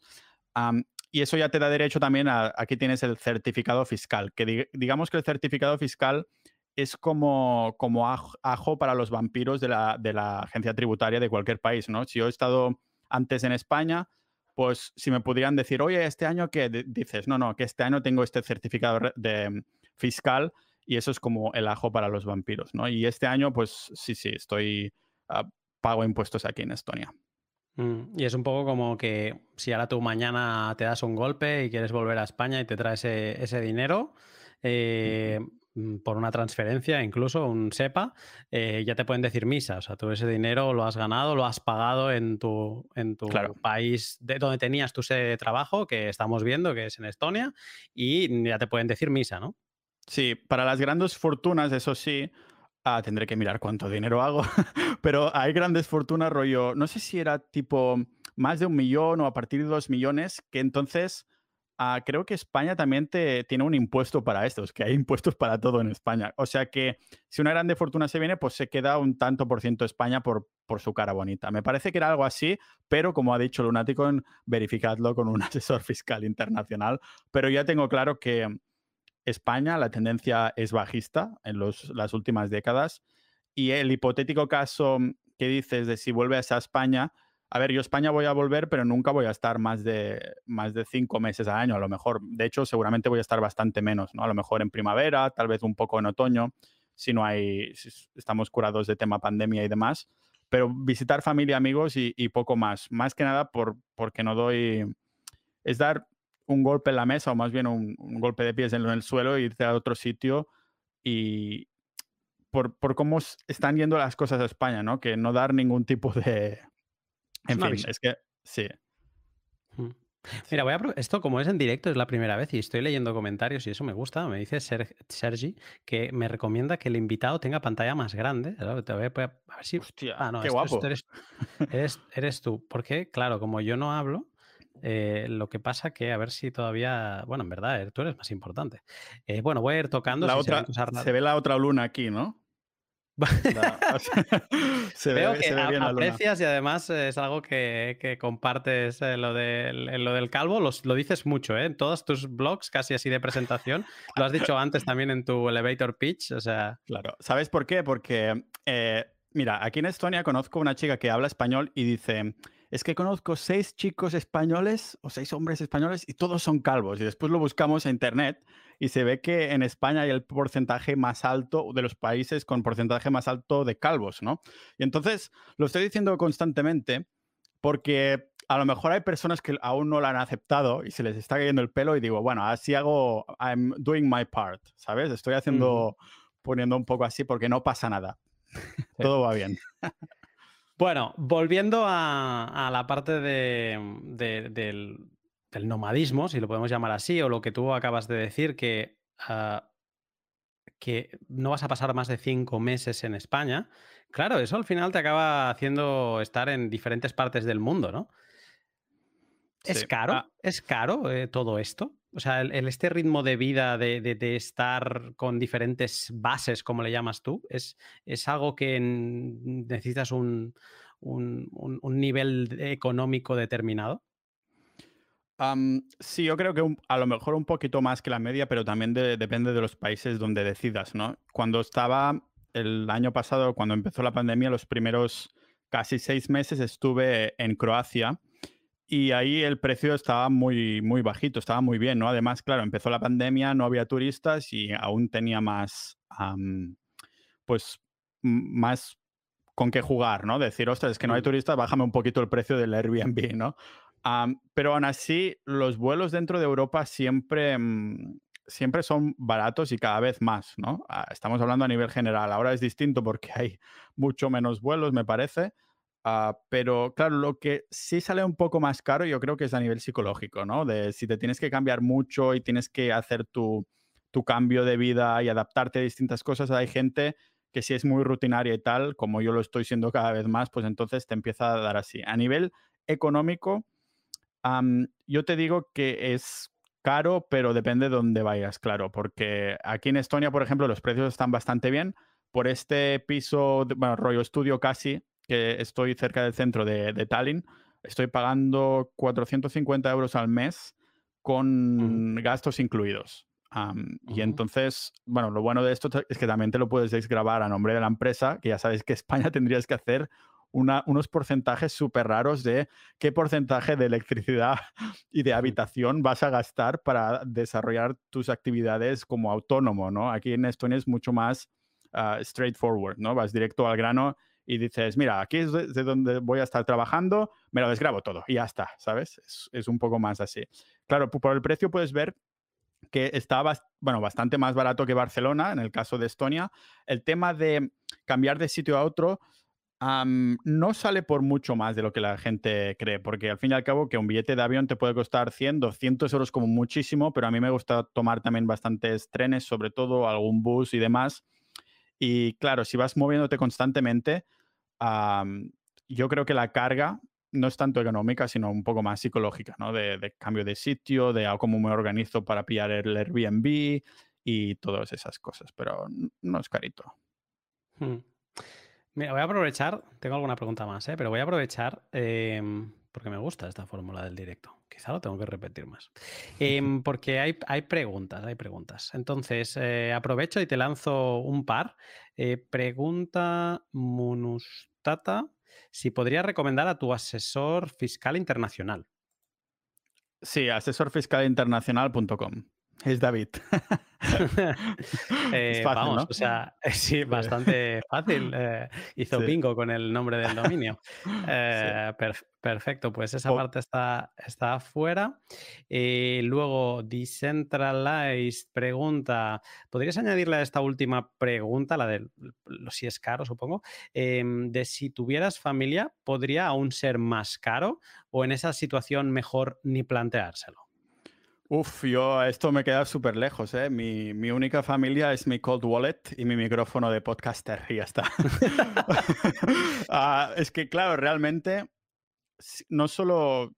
y eso ya te da derecho también aquí tienes el certificado fiscal, que digamos que el certificado fiscal es como, como ajo para los vampiros de la, de la, agencia tributaria de cualquier país, ¿no? Si yo he estado antes en España, pues si me pudieran decir, oye, este año que dices, no, no, que este año tengo este certificado de, fiscal, y eso es como el ajo para los vampiros, ¿no? Y este año, pues sí, sí, estoy, ah, pago impuestos aquí en Estonia. Mm, y es un poco como que si ahora tú mañana te das un golpe y quieres volver a España y te traes ese, dinero, eh, mm, por una transferencia, incluso un SEPA, eh, ya te pueden decir misa. O sea, tú ese dinero lo has ganado, lo has pagado en tu, en tu país de donde tenías tu sede de trabajo, que estamos viendo que es en Estonia, y ya te pueden decir misa, ¿no? Sí, para las grandes fortunas, eso sí, ah, tendré que mirar cuánto dinero hago, pero hay grandes fortunas, rollo, no sé si era tipo más de un millón o a partir de dos millones, que entonces ah, creo que España también te, tiene un impuesto para estos, que hay impuestos para todo en España. O sea que si una grande fortuna se viene, pues se queda un tanto por ciento España por, por su cara bonita. Me parece que era algo así, pero como ha dicho Lunaticon, verificadlo con un asesor fiscal internacional. Pero ya tengo claro que España, la tendencia es bajista en las últimas décadas. Y el hipotético caso que dices de si vuelves a España, a ver, yo a España voy a volver, pero nunca voy a estar más de, más de cinco meses al año, a lo mejor. De hecho, seguramente voy a estar bastante menos, ¿no? A lo mejor en primavera, tal vez un poco en otoño, si no hay, si estamos curados de tema pandemia y demás. Pero visitar familia, amigos y, poco más. Más que nada por, porque no doy, es dar un golpe en la mesa o más bien un, golpe de pies en el suelo y irte a otro sitio y por, por, cómo están yendo las cosas a España, ¿no? Que no dar ningún tipo de... En fin, es que sí. Mm. Mira, voy a esto como es en directo es la primera vez y estoy leyendo comentarios y eso me gusta. Me dice Sergi que me recomienda que el invitado tenga pantalla más grande. a ver si... Hostia, ah, no, qué guapo. eres, eres, eres, tú. Porque, claro, como yo no hablo, eh, lo que pasa que a ver si todavía, bueno, en verdad, eh, tú eres más importante. Eh, bueno, voy a ir tocando. La otra, se, ve la otra luna aquí, ¿no? se Veo que aprecias y además es algo que, compartes lo, lo del calvo, lo dices mucho, ¿eh? En todos tus blogs, casi así de presentación. Lo has dicho antes también en tu elevator pitch, o sea... Claro, ¿sabes por qué? Porque, mira, aquí en Estonia conozco una chica que habla español y dice es que conozco seis chicos españoles o seis hombres españoles y todos son calvos. Y después lo buscamos en internet y se ve que en España hay el porcentaje más alto de los países con porcentaje más alto de calvos, ¿no? Y entonces lo estoy diciendo constantemente porque a lo mejor hay personas que aún no lo han aceptado y se les está cayendo el pelo y digo, bueno, así hago, I'm doing my part, ¿sabes? Estoy haciendo, poniendo un poco así porque no pasa nada. Todo va bien. Bueno, volviendo a, la parte del, nomadismo, si lo podemos llamar así, o lo que tú acabas de decir, que, ah, que no vas a pasar más de cinco meses en España. Claro, eso al final te acaba haciendo estar en diferentes partes del mundo, ¿no? ¿Es caro? Ah. ¿Es caro eh, todo esto? O sea, el, este ritmo de vida de, estar con diferentes bases, como le llamas tú, ¿es, algo que necesitas un, nivel económico determinado? sí, yo creo que a lo mejor un poquito más que la media, pero también depende de los países donde decidas, ¿no? Cuando estaba el año pasado, cuando empezó la pandemia, los primeros casi seis meses estuve en Croacia y ahí el precio estaba muy, muy bajito, estaba muy bien, ¿no? Además, claro, empezó la pandemia, no había turistas y aún tenía más, pues, más con qué jugar, ¿no? Decir, ostras, es que no hay mm. turistas, bájame un poquito el precio del Airbnb, ¿no? pero aún así, los vuelos dentro de Europa siempre, mm, siempre son baratos y cada vez más, ¿no? Ah, estamos hablando a nivel general. Ahora es distinto porque hay mucho menos vuelos, me parece, Ah, pero claro, lo que sí sale un poco más caro yo creo que es a nivel psicológico, ¿no? De si te tienes que cambiar mucho y tienes que hacer tu, tu cambio de vida y adaptarte a distintas cosas, hay gente que si es muy rutinaria y tal, como yo lo estoy siendo cada vez más, pues entonces te empieza a dar así. A nivel económico, yo te digo que es caro, pero depende de dónde vayas, claro, porque aquí en Estonia, por ejemplo, los precios están bastante bien. Por este piso, bueno, rollo estudio casi, que estoy cerca del centro de, Tallinn, estoy pagando 450 euros al mes con gastos incluidos. Y entonces, bueno, lo bueno de esto es que también te lo puedes desgrabar a nombre de la empresa, que ya sabes que España tendrías que hacer unos porcentajes súper raros de qué porcentaje de electricidad y de habitación vas a gastar para desarrollar tus actividades como autónomo, ¿no? Aquí en Estonia es mucho más ah, straightforward, ¿no? Vas directo al grano y dices, mira, aquí es de, donde voy a estar trabajando, me lo desgrabo todo y ya está, ¿sabes? Es, un poco más así. Claro, por el precio puedes ver que está bueno, bastante más barato que Barcelona, en el caso de Estonia. El tema de cambiar de sitio a otro no sale por mucho más de lo que la gente cree, porque al fin y al cabo que un billete de avión te puede costar 100, 200 euros como muchísimo, pero a mí me gusta tomar también bastantes trenes, sobre todo algún bus y demás. Y claro, si vas moviéndote constantemente, yo creo que la carga no es tanto económica, sino un poco más psicológica, ¿no? De, cambio de sitio, de cómo me organizo para pillar el Airbnb y todas esas cosas, pero no es carito. Hmm. Mira, voy a aprovechar, tengo alguna pregunta más, ¿eh? pero voy a aprovechar em, porque me gusta esta fórmula del directo. Quizá lo tengo que repetir más. Em, porque hay, hay, preguntas, hay preguntas. Entonces, eh, aprovecho y te lanzo un par. Eh, pregunta Munustata si podrías recomendar a tu asesor fiscal internacional. Sí, asesorfiscalinternacional.com. Es David. Eh, vamos, o sea, sí, bastante fácil. Eh, hizo bingo con el nombre del dominio. Eh, perfecto, pues esa parte está, está afuera. luego, Decentralized pregunta: ¿podrías añadirle a esta última pregunta, la de si es caro, supongo, em, de si tuvieras familia, ¿podría aún ser más caro o en esa situación mejor ni planteárselo? Uf, yo esto me queda súper lejos, ¿eh? Mi, mi, única familia es mi cold wallet y mi micrófono de podcaster y ya está. Ah, es que, claro, realmente no solo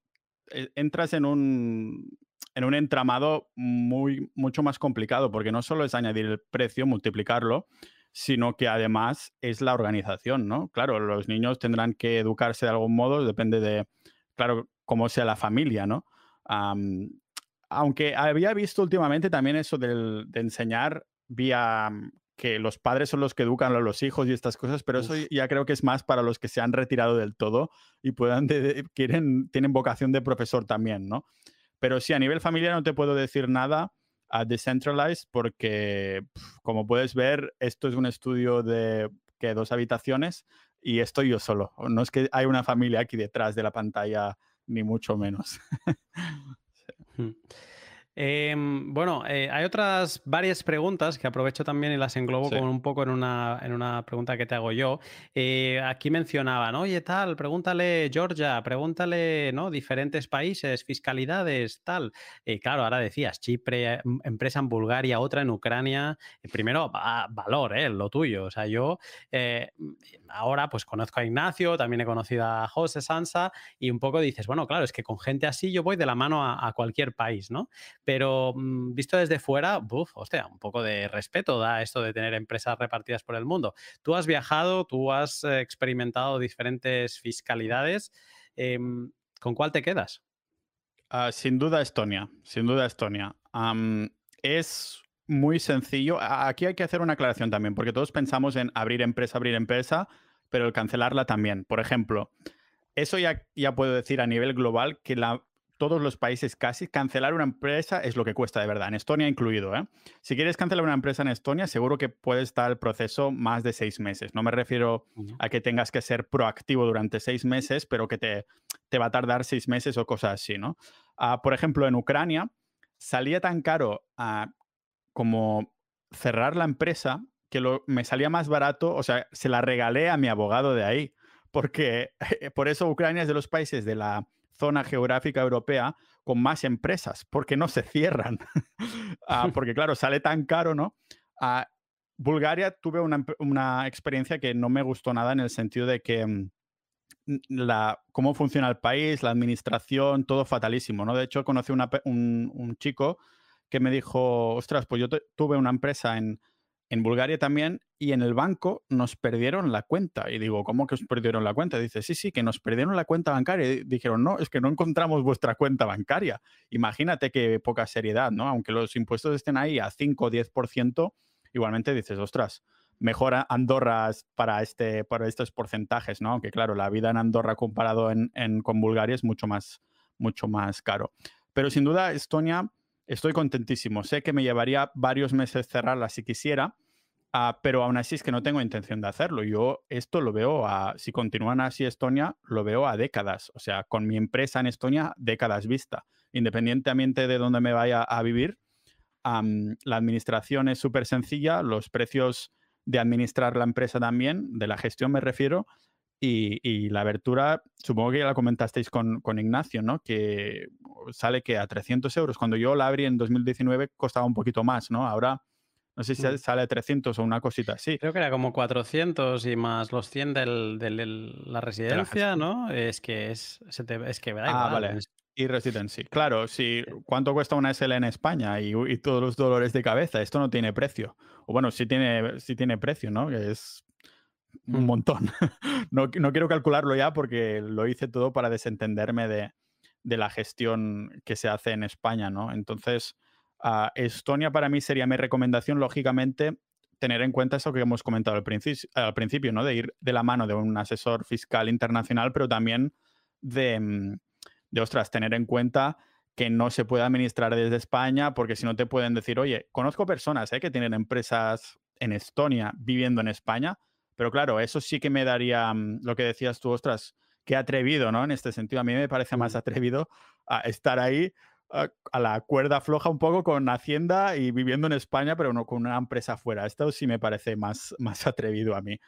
eh, entras en un, en un entramado muy, mucho más complicado, porque no solo es añadir el precio, multiplicarlo, sino que además es la organización, ¿no? Claro, los niños tendrán que educarse de algún modo, depende de, claro, cómo sea la familia, ¿no? Aunque había visto últimamente también eso de enseñar vía mm, que los padres son los que educan a los hijos y estas cosas, pero eso ya creo que es más para los que se han retirado del todo y puedan quieren, tienen vocación de profesor también, ¿no? Pero sí, a nivel familiar no te puedo decir nada a Decentralized porque, como puedes ver, esto es un estudio de que dos habitaciones y estoy yo solo. No es que hay una familia aquí detrás de la pantalla, ni mucho menos. 嗯，Em, bueno, eh, hay otras varias preguntas que aprovecho también y las englobo como un poco en una, en una pregunta que te hago yo. Eh, aquí mencionaban, oye, tal, pregúntale Georgia, pregúntale, ¿no? Diferentes países, fiscalidades, tal. Y claro, ahora decías, Chipre, mm, empresa en Bulgaria, otra en Ucrania. Primero, valor, ¿eh? Lo tuyo. O sea, yo ahora pues conozco a Ignacio, también he conocido a José Sansa y un poco dices, bueno, claro, es que con gente así yo voy de la mano a, a cualquier país, ¿no? Pero mm, visto desde fuera, buf, hostia, un poco de respeto da esto de tener empresas repartidas por el mundo. Tú has viajado, tú has eh, experimentado diferentes fiscalidades. Em, ¿Con cuál te quedas? Ah, sin duda Estonia, sin duda Estonia. es muy sencillo. Aquí hay que hacer una aclaración también, porque todos pensamos en abrir empresa, abrir empresa, pero el cancelarla también. Por ejemplo, eso ya, ya puedo decir a nivel global que la todos los países casi, cancelar una empresa es lo que cuesta de verdad, en Estonia incluido. ¿eh? Si quieres cancelar una empresa en Estonia, seguro que puede estar el proceso más de seis meses. No me refiero a que tengas que ser proactivo durante seis meses, pero que te, te va a tardar seis meses o cosas así, ¿no? Ah, por ejemplo, en Ucrania salía tan caro ah, como cerrar la empresa que lo, me salía más barato, o sea, se la regalé a mi abogado de ahí, porque por eso Ucrania es de los países de la zona geográfica europea con más empresas, porque no se cierran. Ah, porque claro, sale tan caro, ¿no? Ah, Bulgaria tuve una, experiencia que no me gustó nada en el sentido de que mm, la, cómo funciona el país, la administración, todo fatalísimo, ¿no? De hecho, conocí un, un, chico que me dijo, ostras, pues yo tuve una empresa en, en Bulgaria también y en el banco nos perdieron la cuenta. Y digo, ¿cómo que os perdieron la cuenta? Dice, sí, sí, que nos perdieron la cuenta bancaria. Y dijeron, no, es que no encontramos vuestra cuenta bancaria. Imagínate qué poca seriedad, ¿no? Aunque los impuestos estén ahí a 5 o 10%, igualmente dices, ostras, mejor Andorra para, este, para estos porcentajes, ¿no? Aunque claro, la vida en Andorra comparado en, con Bulgaria es mucho más, mucho más caro. Pero sin duda, Estonia estoy contentísimo. Sé que me llevaría varios meses cerrarla si quisiera, ah, pero aún así es que no tengo intención de hacerlo. Yo esto lo veo a, si continúan así Estonia, lo veo a décadas. O sea, con mi empresa en Estonia, décadas vista. Independientemente de dónde me vaya a vivir, la administración es súper sencilla, los precios de administrar la empresa también, de la gestión me refiero, y, la abertura, supongo que ya la comentasteis con, con, Ignacio, ¿no? Que sale que a 300 euros. Cuando yo la abrí en 2019 costaba un poquito más, ¿no? Ahora No sé si mm. sale a 300 o una cosita así. Creo que era como 400 y más los 100 de la residencia, ¿no? Es que es, es que ah, Vale. Y residency. Claro, si cuánto cuesta una SL en España y, todos los dolores de cabeza, esto no tiene precio. O bueno, sí tiene, sí tiene precio, ¿no? Que es un mm. montón. no, no, quiero calcularlo ya porque lo hice todo para desentenderme de, de la gestión que se hace en España, ¿no? Entonces, uh, Estonia para mí sería mi recomendación, lógicamente, tener en cuenta eso que hemos comentado al, principio, al principio, ¿no? De ir de la mano de un asesor fiscal internacional, pero también de, mm, de, ostras, tener en cuenta que no se puede administrar desde España, porque si no te pueden decir, oye, conozco personas ¿eh? que tienen empresas en Estonia viviendo en España, pero claro, eso sí que me daría mm, lo que decías tú, ostras, qué atrevido, ¿no? En este sentido, a mí me parece más atrevido a estar ahí a, la cuerda floja un poco con Hacienda y viviendo en España, pero no con una empresa afuera. Esto sí me parece más, más atrevido a mí.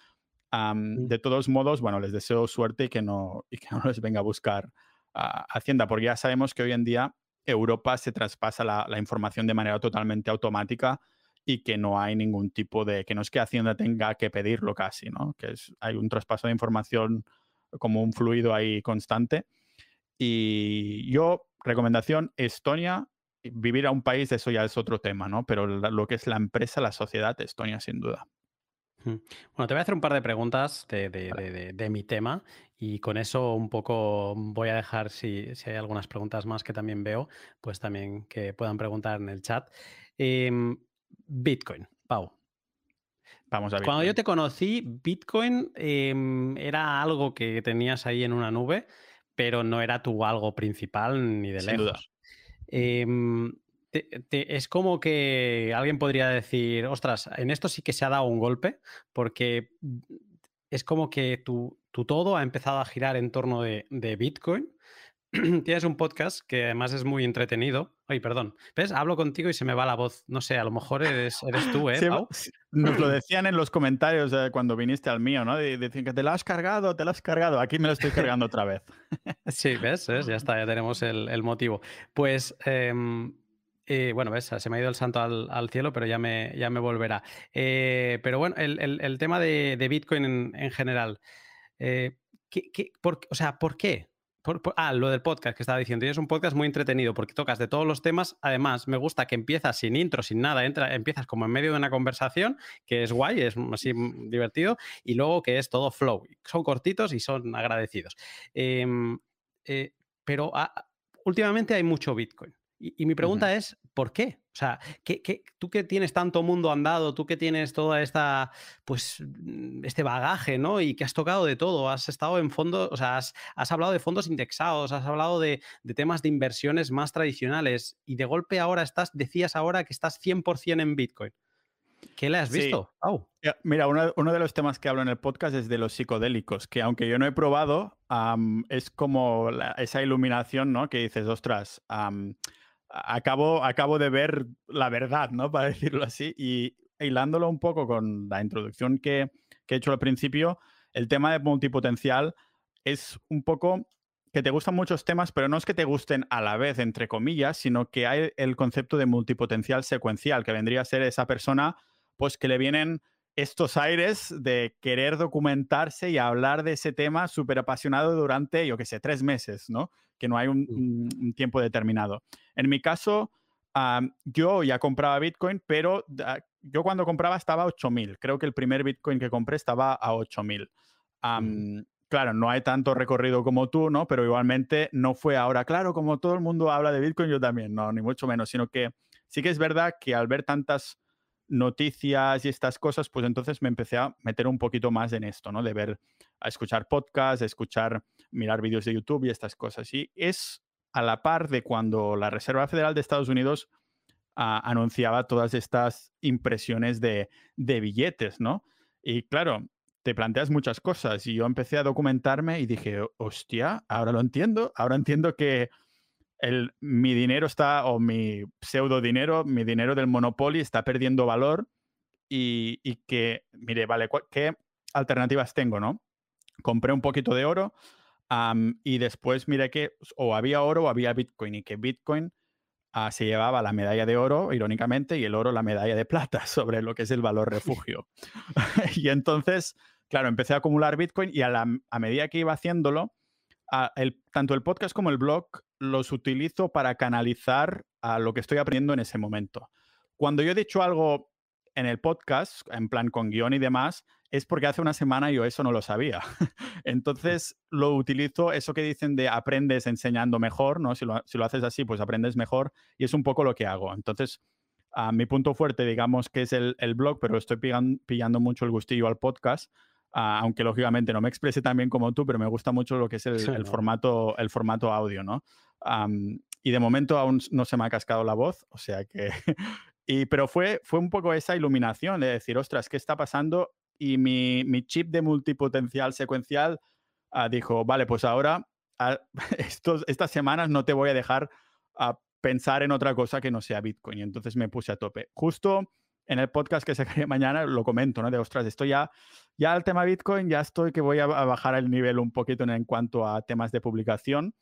De todos modos, bueno, les deseo suerte y que no, y que no les venga a buscar Hacienda, porque ya sabemos que hoy en día Europa se traspasa la, la, información de manera totalmente automática y que no hay ningún tipo de, que no es que Hacienda tenga que pedirlo casi, ¿no? Que es, hay un traspaso de información como un fluido ahí constante. Y yo, recomendación, Estonia, vivir a un país, eso ya es otro tema, ¿no? Pero lo que es la empresa, la sociedad, Estonia, sin duda. Bueno, te voy a hacer un par de preguntas de, mi tema y con eso un poco voy a dejar, si, hay algunas preguntas más que también veo, pues también que puedan preguntar en el chat. Em, Bitcoin, Pau. Vamos a Cuando yo te conocí, Bitcoin em, era algo que tenías ahí en una nube, pero no era tu algo principal ni de Sin lejos. Em, es como que alguien podría decir, ostras, en esto sí que se ha dado un golpe, porque es como que tu, todo ha empezado a girar en torno de Bitcoin tienes un podcast que además es muy entretenido. Ay, perdón. ¿Ves? Hablo contigo y se me va la voz. No sé, a lo mejor eres, eres tú, ¿eh? nos lo decían en los comentarios eh, cuando viniste al mío, ¿no? Decían que te lo has cargado, te lo has cargado. Aquí me lo estoy cargando otra vez. sí, ¿ves? Ya está, ya tenemos el, motivo. Pues. Em, eh, bueno, ves, se me ha ido el santo al, cielo, pero ya me, ya me volverá. Eh, pero bueno, el, tema de, Bitcoin en, general. o sea, ¿por qué? Ah, lo del podcast que estaba diciendo. Y es un podcast muy entretenido porque tocas de todos los temas. Además, me gusta que empiezas sin intro, sin nada. Entra, empiezas como en medio de una conversación, que es guay, es así divertido. Y luego que es todo flow. Son cortitos y son agradecidos. Em, eh, pero ah, últimamente hay mucho Bitcoin. Y, mi pregunta es, ¿por qué? O sea, ¿qué, tú que tienes tanto mundo andado, tú que tienes toda esta, pues, mm, este bagaje, ¿no? Y que has tocado de todo, has estado en fondos, o sea, has, hablado de fondos indexados, has hablado de, temas de inversiones más tradicionales y de golpe ahora estás, decías ahora que estás 100% en Bitcoin. ¿Qué le has visto? Mira, uno, de los temas que hablo en el podcast es de los psicodélicos, que aunque yo no he probado, es como esa iluminación, ¿no? Que dices, ostras, acabo, acabo de ver la verdad, ¿no? Para decirlo así. Y hilándolo un poco con la introducción que, he hecho al principio, el tema de multipotencial es un poco que te gustan muchos temas, pero no es que te gusten a la vez, entre comillas, sino que hay el concepto de multipotencial secuencial, que vendría a ser esa persona, pues que le vienen estos aires de querer documentarse y hablar de ese tema súper apasionado durante, yo qué sé, tres meses, ¿no? Que no hay un, mm. tiempo determinado. En mi caso, yo ya compraba Bitcoin, pero yo cuando compraba estaba a 8000. Creo que el primer Bitcoin que compré estaba a 8000. Mm. Claro, no hay tanto recorrido como tú, ¿no? Pero igualmente no fue ahora, claro, como todo el mundo habla de Bitcoin, yo también, no, ni mucho menos, sino que sí que es verdad que al ver tantas noticias y estas cosas, pues entonces me empecé a meter un poquito más en esto, ¿no? De ver, a escuchar podcasts, escuchar, mirar vídeos de YouTube y estas cosas. Y es a la par de cuando la Reserva Federal de Estados Unidos ah, anunciaba todas estas impresiones de, de billetes, ¿no? Y claro, te planteas muchas cosas y yo empecé a documentarme y dije, hostia, ahora lo entiendo, ahora entiendo que el, mi dinero está, o mi pseudo dinero, mi dinero del Monopoly está perdiendo valor y, que, mire, vale, ¿qué alternativas tengo, no? Compré un poquito de oro y después miré que o había oro o había Bitcoin y que Bitcoin ah, se llevaba la medalla de oro, irónicamente, y el oro la medalla de plata sobre lo que es el valor refugio. y entonces, claro, empecé a acumular Bitcoin y a, a medida que iba haciéndolo, el, tanto el podcast como el blog los utilizo para canalizar a lo que estoy aprendiendo en ese momento. Cuando yo he dicho algo en el podcast, en plan con guion y demás, es porque hace una semana yo eso no lo sabía. Entonces lo utilizo, eso que dicen de aprendes enseñando mejor, ¿no? Si lo, si lo haces así, pues aprendes mejor y es un poco lo que hago. Entonces, a mi punto fuerte, digamos que es el, el blog, pero estoy pillando, pillando mucho el gustillo al podcast aunque lógicamente no me exprese tan bien como tú, pero me gusta mucho lo que es el, formato, el formato audio, ¿no? y de momento aún no se me ha cascado la voz, o sea que... y, pero fue, fue un poco esa iluminación de decir, ostras, ¿qué está pasando? Y mi, mi chip de multipotencial secuencial ah, dijo, vale, pues ahora, ah, estos, estas semanas no te voy a dejar a pensar en otra cosa que no sea Bitcoin. Y entonces me puse a tope. Justo en el podcast que se sacaré mañana lo comento, ¿no? De ostras, estoy ya, ya al tema Bitcoin, ya estoy que voy a, bajar el nivel un poquito en, cuanto a temas de publicación,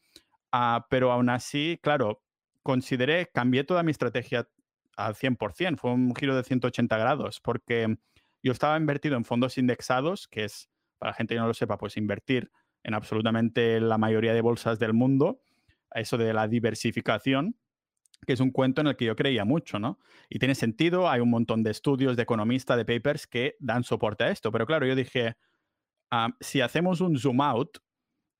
uh, pero aún así, claro, consideré, cambié toda mi estrategia al 100%, fue un giro de 180 grados, porque yo estaba invertido en fondos indexados, que es, para la gente que no lo sepa, pues invertir en absolutamente la mayoría de bolsas del mundo, eso de la diversificación, que es un cuento en el que yo creía mucho, ¿no? Y tiene sentido, hay un montón de estudios, de economistas, de papers que dan soporte a esto, pero claro, yo dije, ah, si hacemos un zoom out,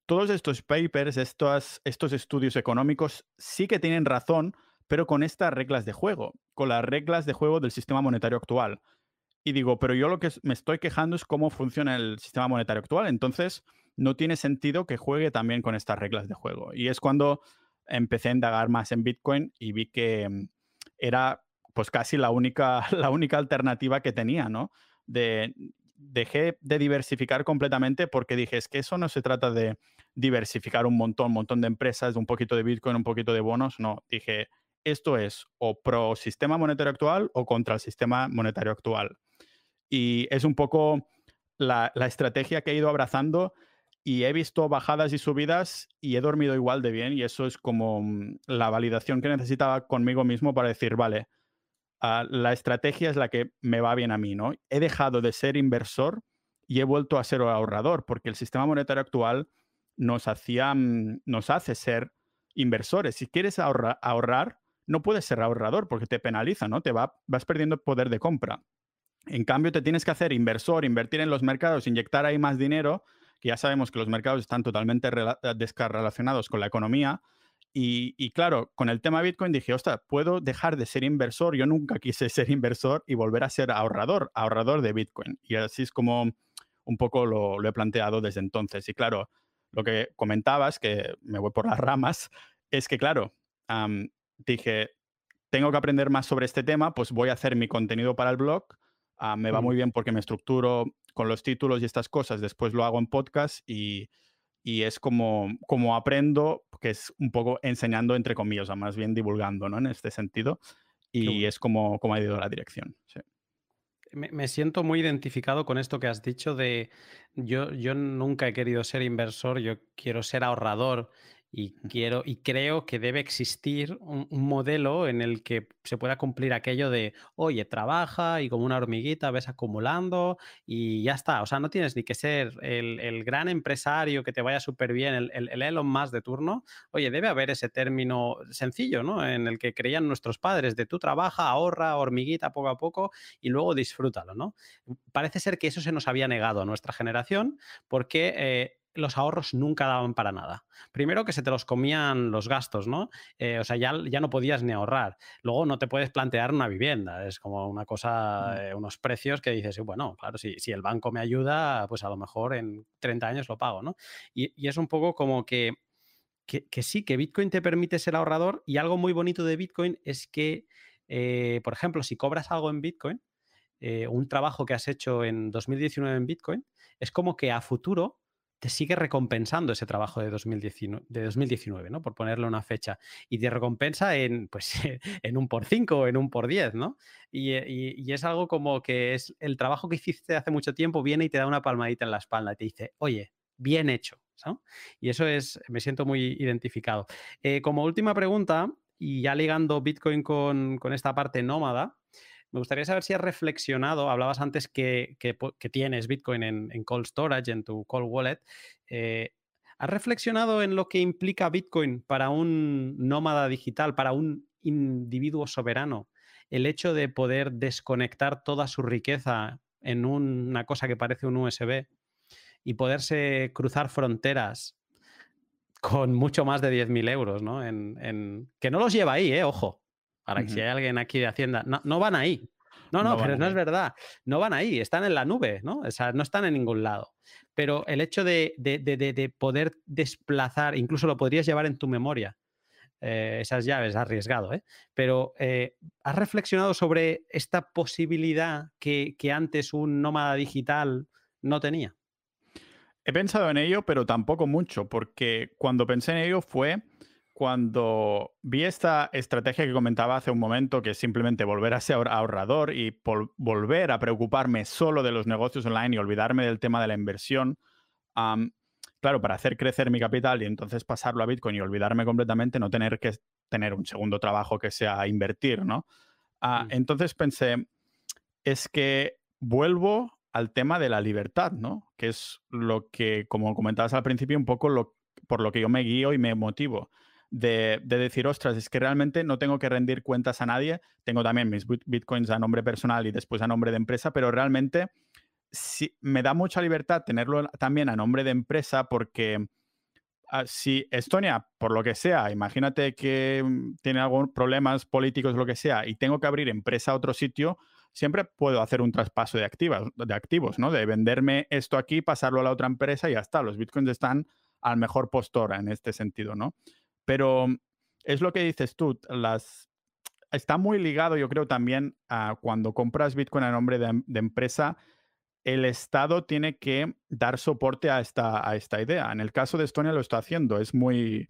todos estos papers, estos, estos estudios económicos sí que tienen razón, pero con estas reglas de juego, con las reglas de juego del sistema monetario actual. Y digo, pero yo lo que me estoy quejando es cómo funciona el sistema monetario actual, entonces no tiene sentido que juegue también con estas reglas de juego. Y es cuando empecé a indagar más en Bitcoin y vi que mm, era pues casi la única, la única alternativa que tenía, ¿no? De, dejé de diversificar completamente porque dije, es que eso no se trata de diversificar un montón, un montón de empresas, un poquito de Bitcoin, un poquito de bonos, no, dije, esto es o pro sistema monetario actual o contra el sistema monetario actual. Y es un poco la, la estrategia que he ido abrazando y he visto bajadas y subidas y he dormido igual de bien y eso es como mm, la validación que necesitaba conmigo mismo para decir, vale, ah, la estrategia es la que me va bien a mí, ¿no? He dejado de ser inversor y he vuelto a ser ahorrador porque el sistema monetario actual nos, hacía, mm, nos hace ser inversores. Si quieres ahorrar, no puedes ser ahorrador porque te penaliza, ¿no? Te va, vas perdiendo poder de compra. En cambio, te tienes que hacer inversor, invertir en los mercados, inyectar ahí más dinero ya sabemos que los mercados están totalmente eh, descarrelacionados con la economía. Y, claro, con el tema Bitcoin dije, ostras, puedo dejar de ser inversor. Yo nunca quise ser inversor y volver a ser ahorrador, ahorrador de Bitcoin. Y así es como un poco lo, he planteado desde entonces. Y claro, lo que comentabas, que me voy por las ramas, es que claro, dije, tengo que aprender más sobre este tema, pues voy a hacer mi contenido para el blog. Ah, me va muy bien porque me estructuro con los títulos y estas cosas, después lo hago en podcast y, es como, como aprendo, que es un poco enseñando entre comillas, o más bien divulgando, ¿no? En este sentido. Y es como, como ha ido la dirección. Me, siento muy identificado con esto que has dicho de yo, yo nunca he querido ser inversor, yo quiero ser ahorrador y quiero y creo que debe existir un, modelo en el que se pueda cumplir aquello de, oye, trabaja y como una hormiguita ves acumulando y ya está. O sea, no tienes ni que ser el, gran empresario que te vaya súper bien, el, el, Elon Musk de turno. Oye, debe haber ese término sencillo, ¿no? En el que creían nuestros padres de tú trabaja, ahorra, hormiguita poco a poco y luego disfrútalo, ¿no? Parece ser que eso se nos había negado a nuestra generación porque... Eh, los ahorros nunca daban para nada. Primero que se te los comían los gastos, ¿no? Eh, o sea, ya, ya, no podías ni ahorrar. Luego no te puedes plantear una vivienda. Es como una cosa, mm. eh, unos precios que dices, bueno, claro, si, si, el banco me ayuda, pues a lo mejor en 30 años lo pago, ¿no? Y, es un poco como que, que, sí, que Bitcoin te permite ser ahorrador y algo muy bonito de Bitcoin es que, eh, por ejemplo, si cobras algo en Bitcoin, un trabajo que has hecho en 2019 en Bitcoin, es como que a futuro te sigue recompensando ese trabajo de 2019, de 2019 ¿no? Por ponerle una fecha. Y te recompensa en, pues, en un por cinco o en un por diez, ¿no? Eh, y, es algo como que es el trabajo que hiciste hace mucho tiempo, viene y te da una palmadita en la espalda y te dice, oye, bien hecho. Y eso es, me siento muy identificado. Eh, como última pregunta, y ya ligando Bitcoin con, esta parte nómada, me gustaría saber si has reflexionado, hablabas antes que, tienes Bitcoin en, cold storage, en tu cold wallet. Eh, ¿Has reflexionado en lo que implica Bitcoin para un nómada digital, para un individuo soberano? El hecho de poder desconectar toda su riqueza en una cosa que parece un USB y poderse cruzar fronteras con mucho más de 10.000 euros, ¿no? En, Que no los lleva ahí, ¿eh? Ojo. Para que si hay alguien aquí de Hacienda, no, van ahí. No, no, pero no es verdad. No van ahí, están en la nube, ¿no? O sea, no están en ningún lado. Pero el hecho de, poder desplazar, incluso lo podrías llevar en tu memoria, eh, esas llaves, arriesgado, ¿eh? Pero eh, ¿has reflexionado sobre esta posibilidad que, que antes un nómada digital no tenía? He pensado en ello, pero tampoco mucho, porque cuando pensé en ello fue cuando vi esta estrategia que comentaba hace un momento, que es simplemente volver a ser ahorrador y volver a preocuparme solo de los negocios online y olvidarme del tema de la inversión, claro, para hacer crecer mi capital y entonces pasarlo a Bitcoin y olvidarme completamente, no tener que tener un segundo trabajo que sea invertir, ¿no? Ah, mm. Entonces pensé, es que vuelvo al tema de la libertad, ¿no? Que es lo que, como comentabas al principio, un poco lo, por lo que yo me guío y me motivo. De, decir, ostras, es que realmente no tengo que rendir cuentas a nadie. Tengo también mis bitcoins a nombre personal y después a nombre de empresa, pero realmente me da mucha libertad tenerlo también a nombre de empresa porque ah, si Estonia, por lo que sea, imagínate que mm, tiene algunos problemas políticos, lo que sea, y tengo que abrir empresa a otro sitio, siempre puedo hacer un traspaso de, activos, de activos, ¿no? De venderme esto aquí, pasarlo a la otra empresa y ya está. Los bitcoins están al mejor postor en este sentido, ¿no? Pero es lo que dices tú, las... Está muy ligado, yo creo, también a cuando compras Bitcoin a nombre de, empresa, el Estado tiene que dar soporte a esta, idea. En el caso de Estonia lo está haciendo, es muy,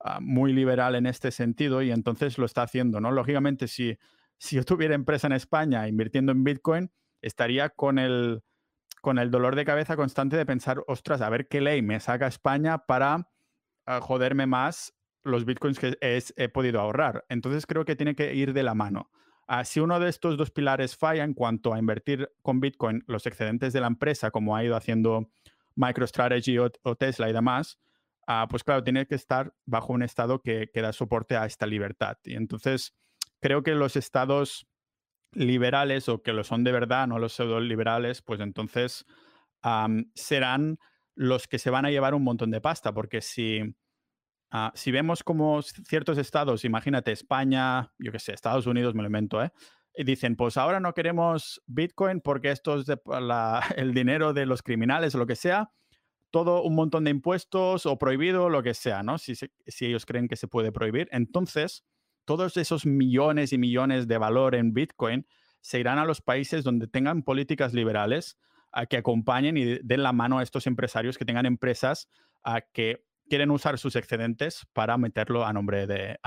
ah, muy liberal en este sentido y entonces lo está haciendo, ¿no? Lógicamente, si si yo tuviera empresa en España invirtiendo en Bitcoin, estaría con el, con el dolor de cabeza constante de pensar, ostras, a ver qué ley me saca España para ah, joderme más los bitcoins que he podido ahorrar. Entonces creo que tiene que ir de la mano. Ah, si uno de estos dos pilares falla en cuanto a invertir con Bitcoin los excedentes de la empresa, como ha ido haciendo MicroStrategy o, Tesla y demás, ah, pues claro, tiene que estar bajo un estado que, que da soporte a esta libertad. Y entonces creo que los estados liberales o que lo son de verdad, no los pseudo liberales, pues entonces serán los que se van a llevar un montón de pasta, porque si, ah, si vemos como ciertos estados, imagínate España, yo qué sé, Estados Unidos, me lo invento, ¿eh? Y dicen, pues ahora no queremos Bitcoin porque esto es el dinero de los criminales o lo que sea, todo un montón de impuestos o prohibido, lo que sea, ¿no? Si, si ellos creen que se puede prohibir. Entonces, todos esos millones y millones de valor en Bitcoin se irán a los países donde tengan políticas liberales a que acompañen y den la mano a estos empresarios que tengan empresas a que quieren usar sus excedentes para meterlo a nombre de,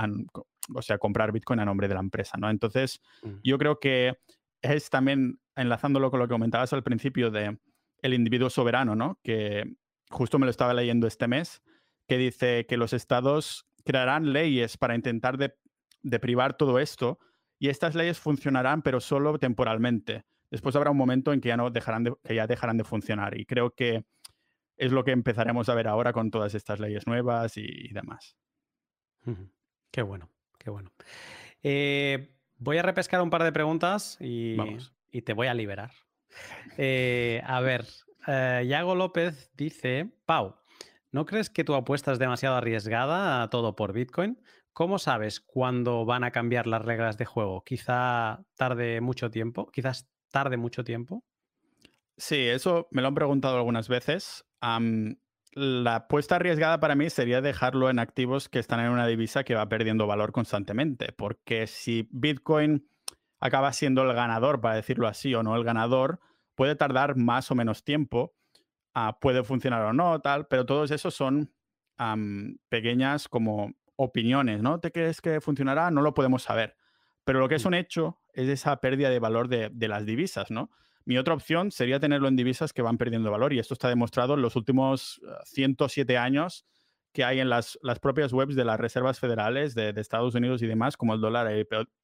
o sea, comprar Bitcoin a nombre de la empresa, ¿no? Entonces, yo creo que es también enlazándolo con lo que comentabas al principio de el individuo soberano, ¿no? Que justo me lo estaba leyendo este mes, que dice que los estados crearán leyes para intentar de de privar todo esto y estas leyes funcionarán, pero solo temporalmente. Después habrá un momento en que ya, no dejarán de, que ya dejarán de funcionar y creo que es lo que empezaremos a ver ahora con todas estas leyes nuevas y, demás. Qué bueno, qué bueno. Eh, voy a repescar un par de preguntas y, y te voy a liberar. Eh, a ver, eh, Yago López dice, Pau, ¿no crees que tu apuesta es demasiado arriesgada a todo por Bitcoin? ¿Cómo sabes cuándo van a cambiar las reglas de juego? Quizá tarde mucho tiempo, quizás tarde mucho tiempo. Sí, eso me lo han preguntado algunas veces. La apuesta arriesgada para mí sería dejarlo en activos que están en una divisa que va perdiendo valor constantemente, porque si Bitcoin acaba siendo el ganador, para decirlo así, o no el ganador, puede tardar más o menos tiempo, ah, puede funcionar o no, tal, pero todos esos son pequeñas como opiniones, ¿no? ¿Te crees que funcionará? No lo podemos saber. Pero lo que es un hecho es esa pérdida de valor de, las divisas, ¿no? Mi otra opción sería tenerlo en divisas que van perdiendo valor y esto está demostrado en los últimos 107 eh, años que hay en las, las propias webs de las reservas federales de, de, Estados Unidos y demás, como el dólar ha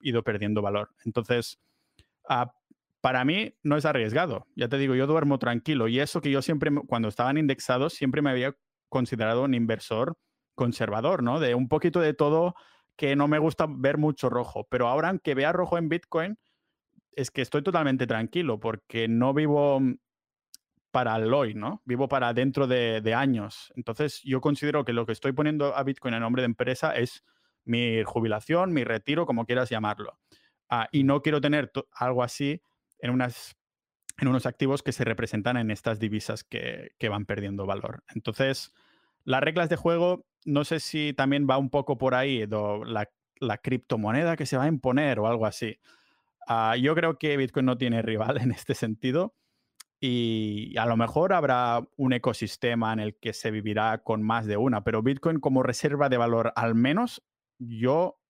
ido perdiendo valor. Entonces, uh, para mí no es arriesgado. Ya te digo, yo duermo tranquilo. Y eso que yo siempre, cuando estaban indexados, siempre me había considerado un inversor conservador, ¿no? De un poquito de todo que no me gusta ver mucho rojo. Pero ahora, aunque vea rojo en Bitcoin, es que estoy totalmente tranquilo porque no vivo para el hoy, ¿no? Vivo para dentro de, años. Entonces, yo considero que lo que estoy poniendo a Bitcoin en nombre de empresa es mi jubilación, mi retiro, como quieras llamarlo. Ah, y no quiero tener algo así en, unas, unos activos que se representan en estas divisas que, van perdiendo valor. Entonces, las reglas de juego, no sé si también va un poco por ahí, la, la criptomoneda que se va a imponer o algo así. Uh, yo creo que Bitcoin no tiene rival en este sentido y a lo mejor habrá un ecosistema en el que se vivirá con más de una, pero Bitcoin como reserva de valor, al menos yo,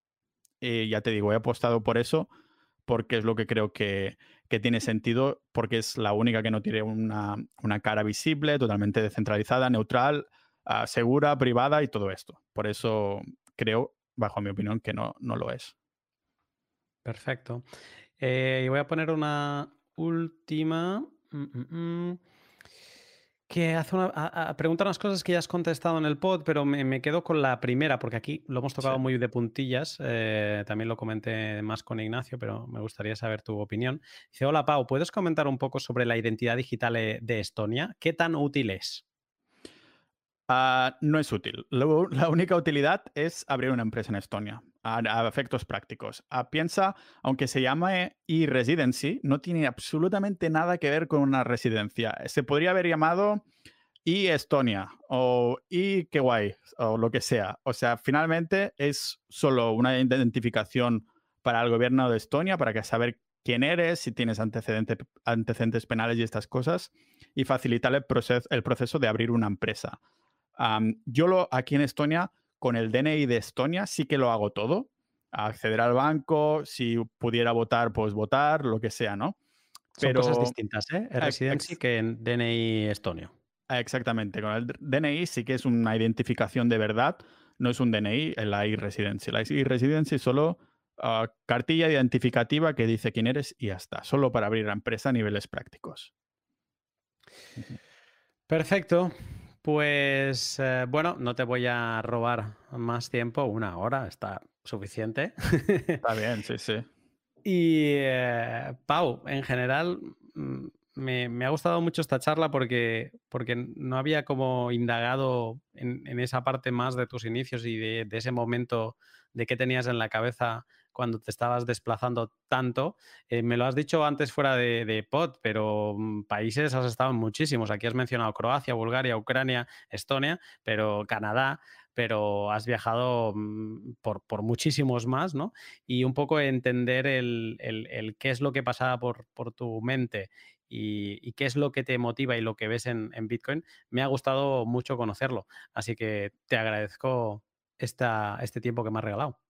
eh, ya te digo, he apostado por eso porque es lo que creo que, que tiene sentido, porque es la única que no tiene una, una cara visible, totalmente descentralizada, neutral, uh, segura, privada y todo esto. Por eso creo, bajo mi opinión, que no, no lo es. Perfecto. Eh, y voy a poner una última. Mm, mm, mm. Que hace una, a, a, pregunta unas cosas que ya has contestado en el pod, pero me, me quedo con la primera, porque aquí lo hemos tocado sí. muy de puntillas. Eh, también lo comenté más con Ignacio, pero me gustaría saber tu opinión. Dice: Hola Pau, ¿puedes comentar un poco sobre la identidad digital eh, de Estonia? ¿Qué tan útil es? Uh, no es útil. La única utilidad es abrir una empresa en Estonia, a, efectos prácticos. Uh, piensa, aunque se llame e-residency, no tiene absolutamente nada que ver con una residencia. Se podría haber llamado e-Estonia o e guay o lo que sea. O sea, finalmente es solo una identificación para el gobierno de Estonia, para que saber quién eres, si tienes antecedentes, antecedentes penales y estas cosas, y facilitar el, el proceso de abrir una empresa. Um, yo lo, aquí en Estonia, con el DNI de Estonia, sí que lo hago todo. Acceder al banco, si pudiera votar, pues votar, lo que sea, ¿no? Pero, Son cosas distintas, ¿eh? El residency que en DNI estonio. Exactamente. Con el DNI sí que es una identificación de verdad, no es un DNI, la e-residency. La e-residency es solo uh, cartilla identificativa que dice quién eres y ya está. Solo para abrir la empresa a niveles prácticos. Perfecto. Pues eh, bueno, no te voy a robar más tiempo, una hora está suficiente. Está bien, sí, sí. Y eh, Pau, en general, mm, me, me, ha gustado mucho esta charla porque, porque no había como indagado en, en esa parte más de tus inicios y de, de, ese momento de qué tenías en la cabeza cuando te estabas desplazando tanto. Eh, me lo has dicho antes fuera de, pod, pero mm, países has estado muchísimos. Aquí has mencionado Croacia, Bulgaria, Ucrania, Estonia, pero Canadá, pero has viajado mm, por, muchísimos más, ¿no? Y un poco entender el, qué es lo que pasaba por, tu mente y, y, qué es lo que te motiva y lo que ves en, en, Bitcoin, me ha gustado mucho conocerlo. Así que te agradezco esta, este tiempo que me has regalado.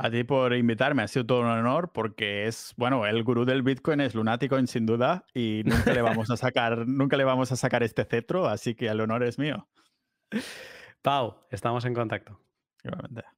A ti por invitarme, ha sido todo un honor porque es, bueno, el gurú del Bitcoin es lunático sin duda y nunca le vamos a sacar, nunca le vamos a sacar este cetro, así que el honor es mío. Pau, estamos en contacto. Igualmente.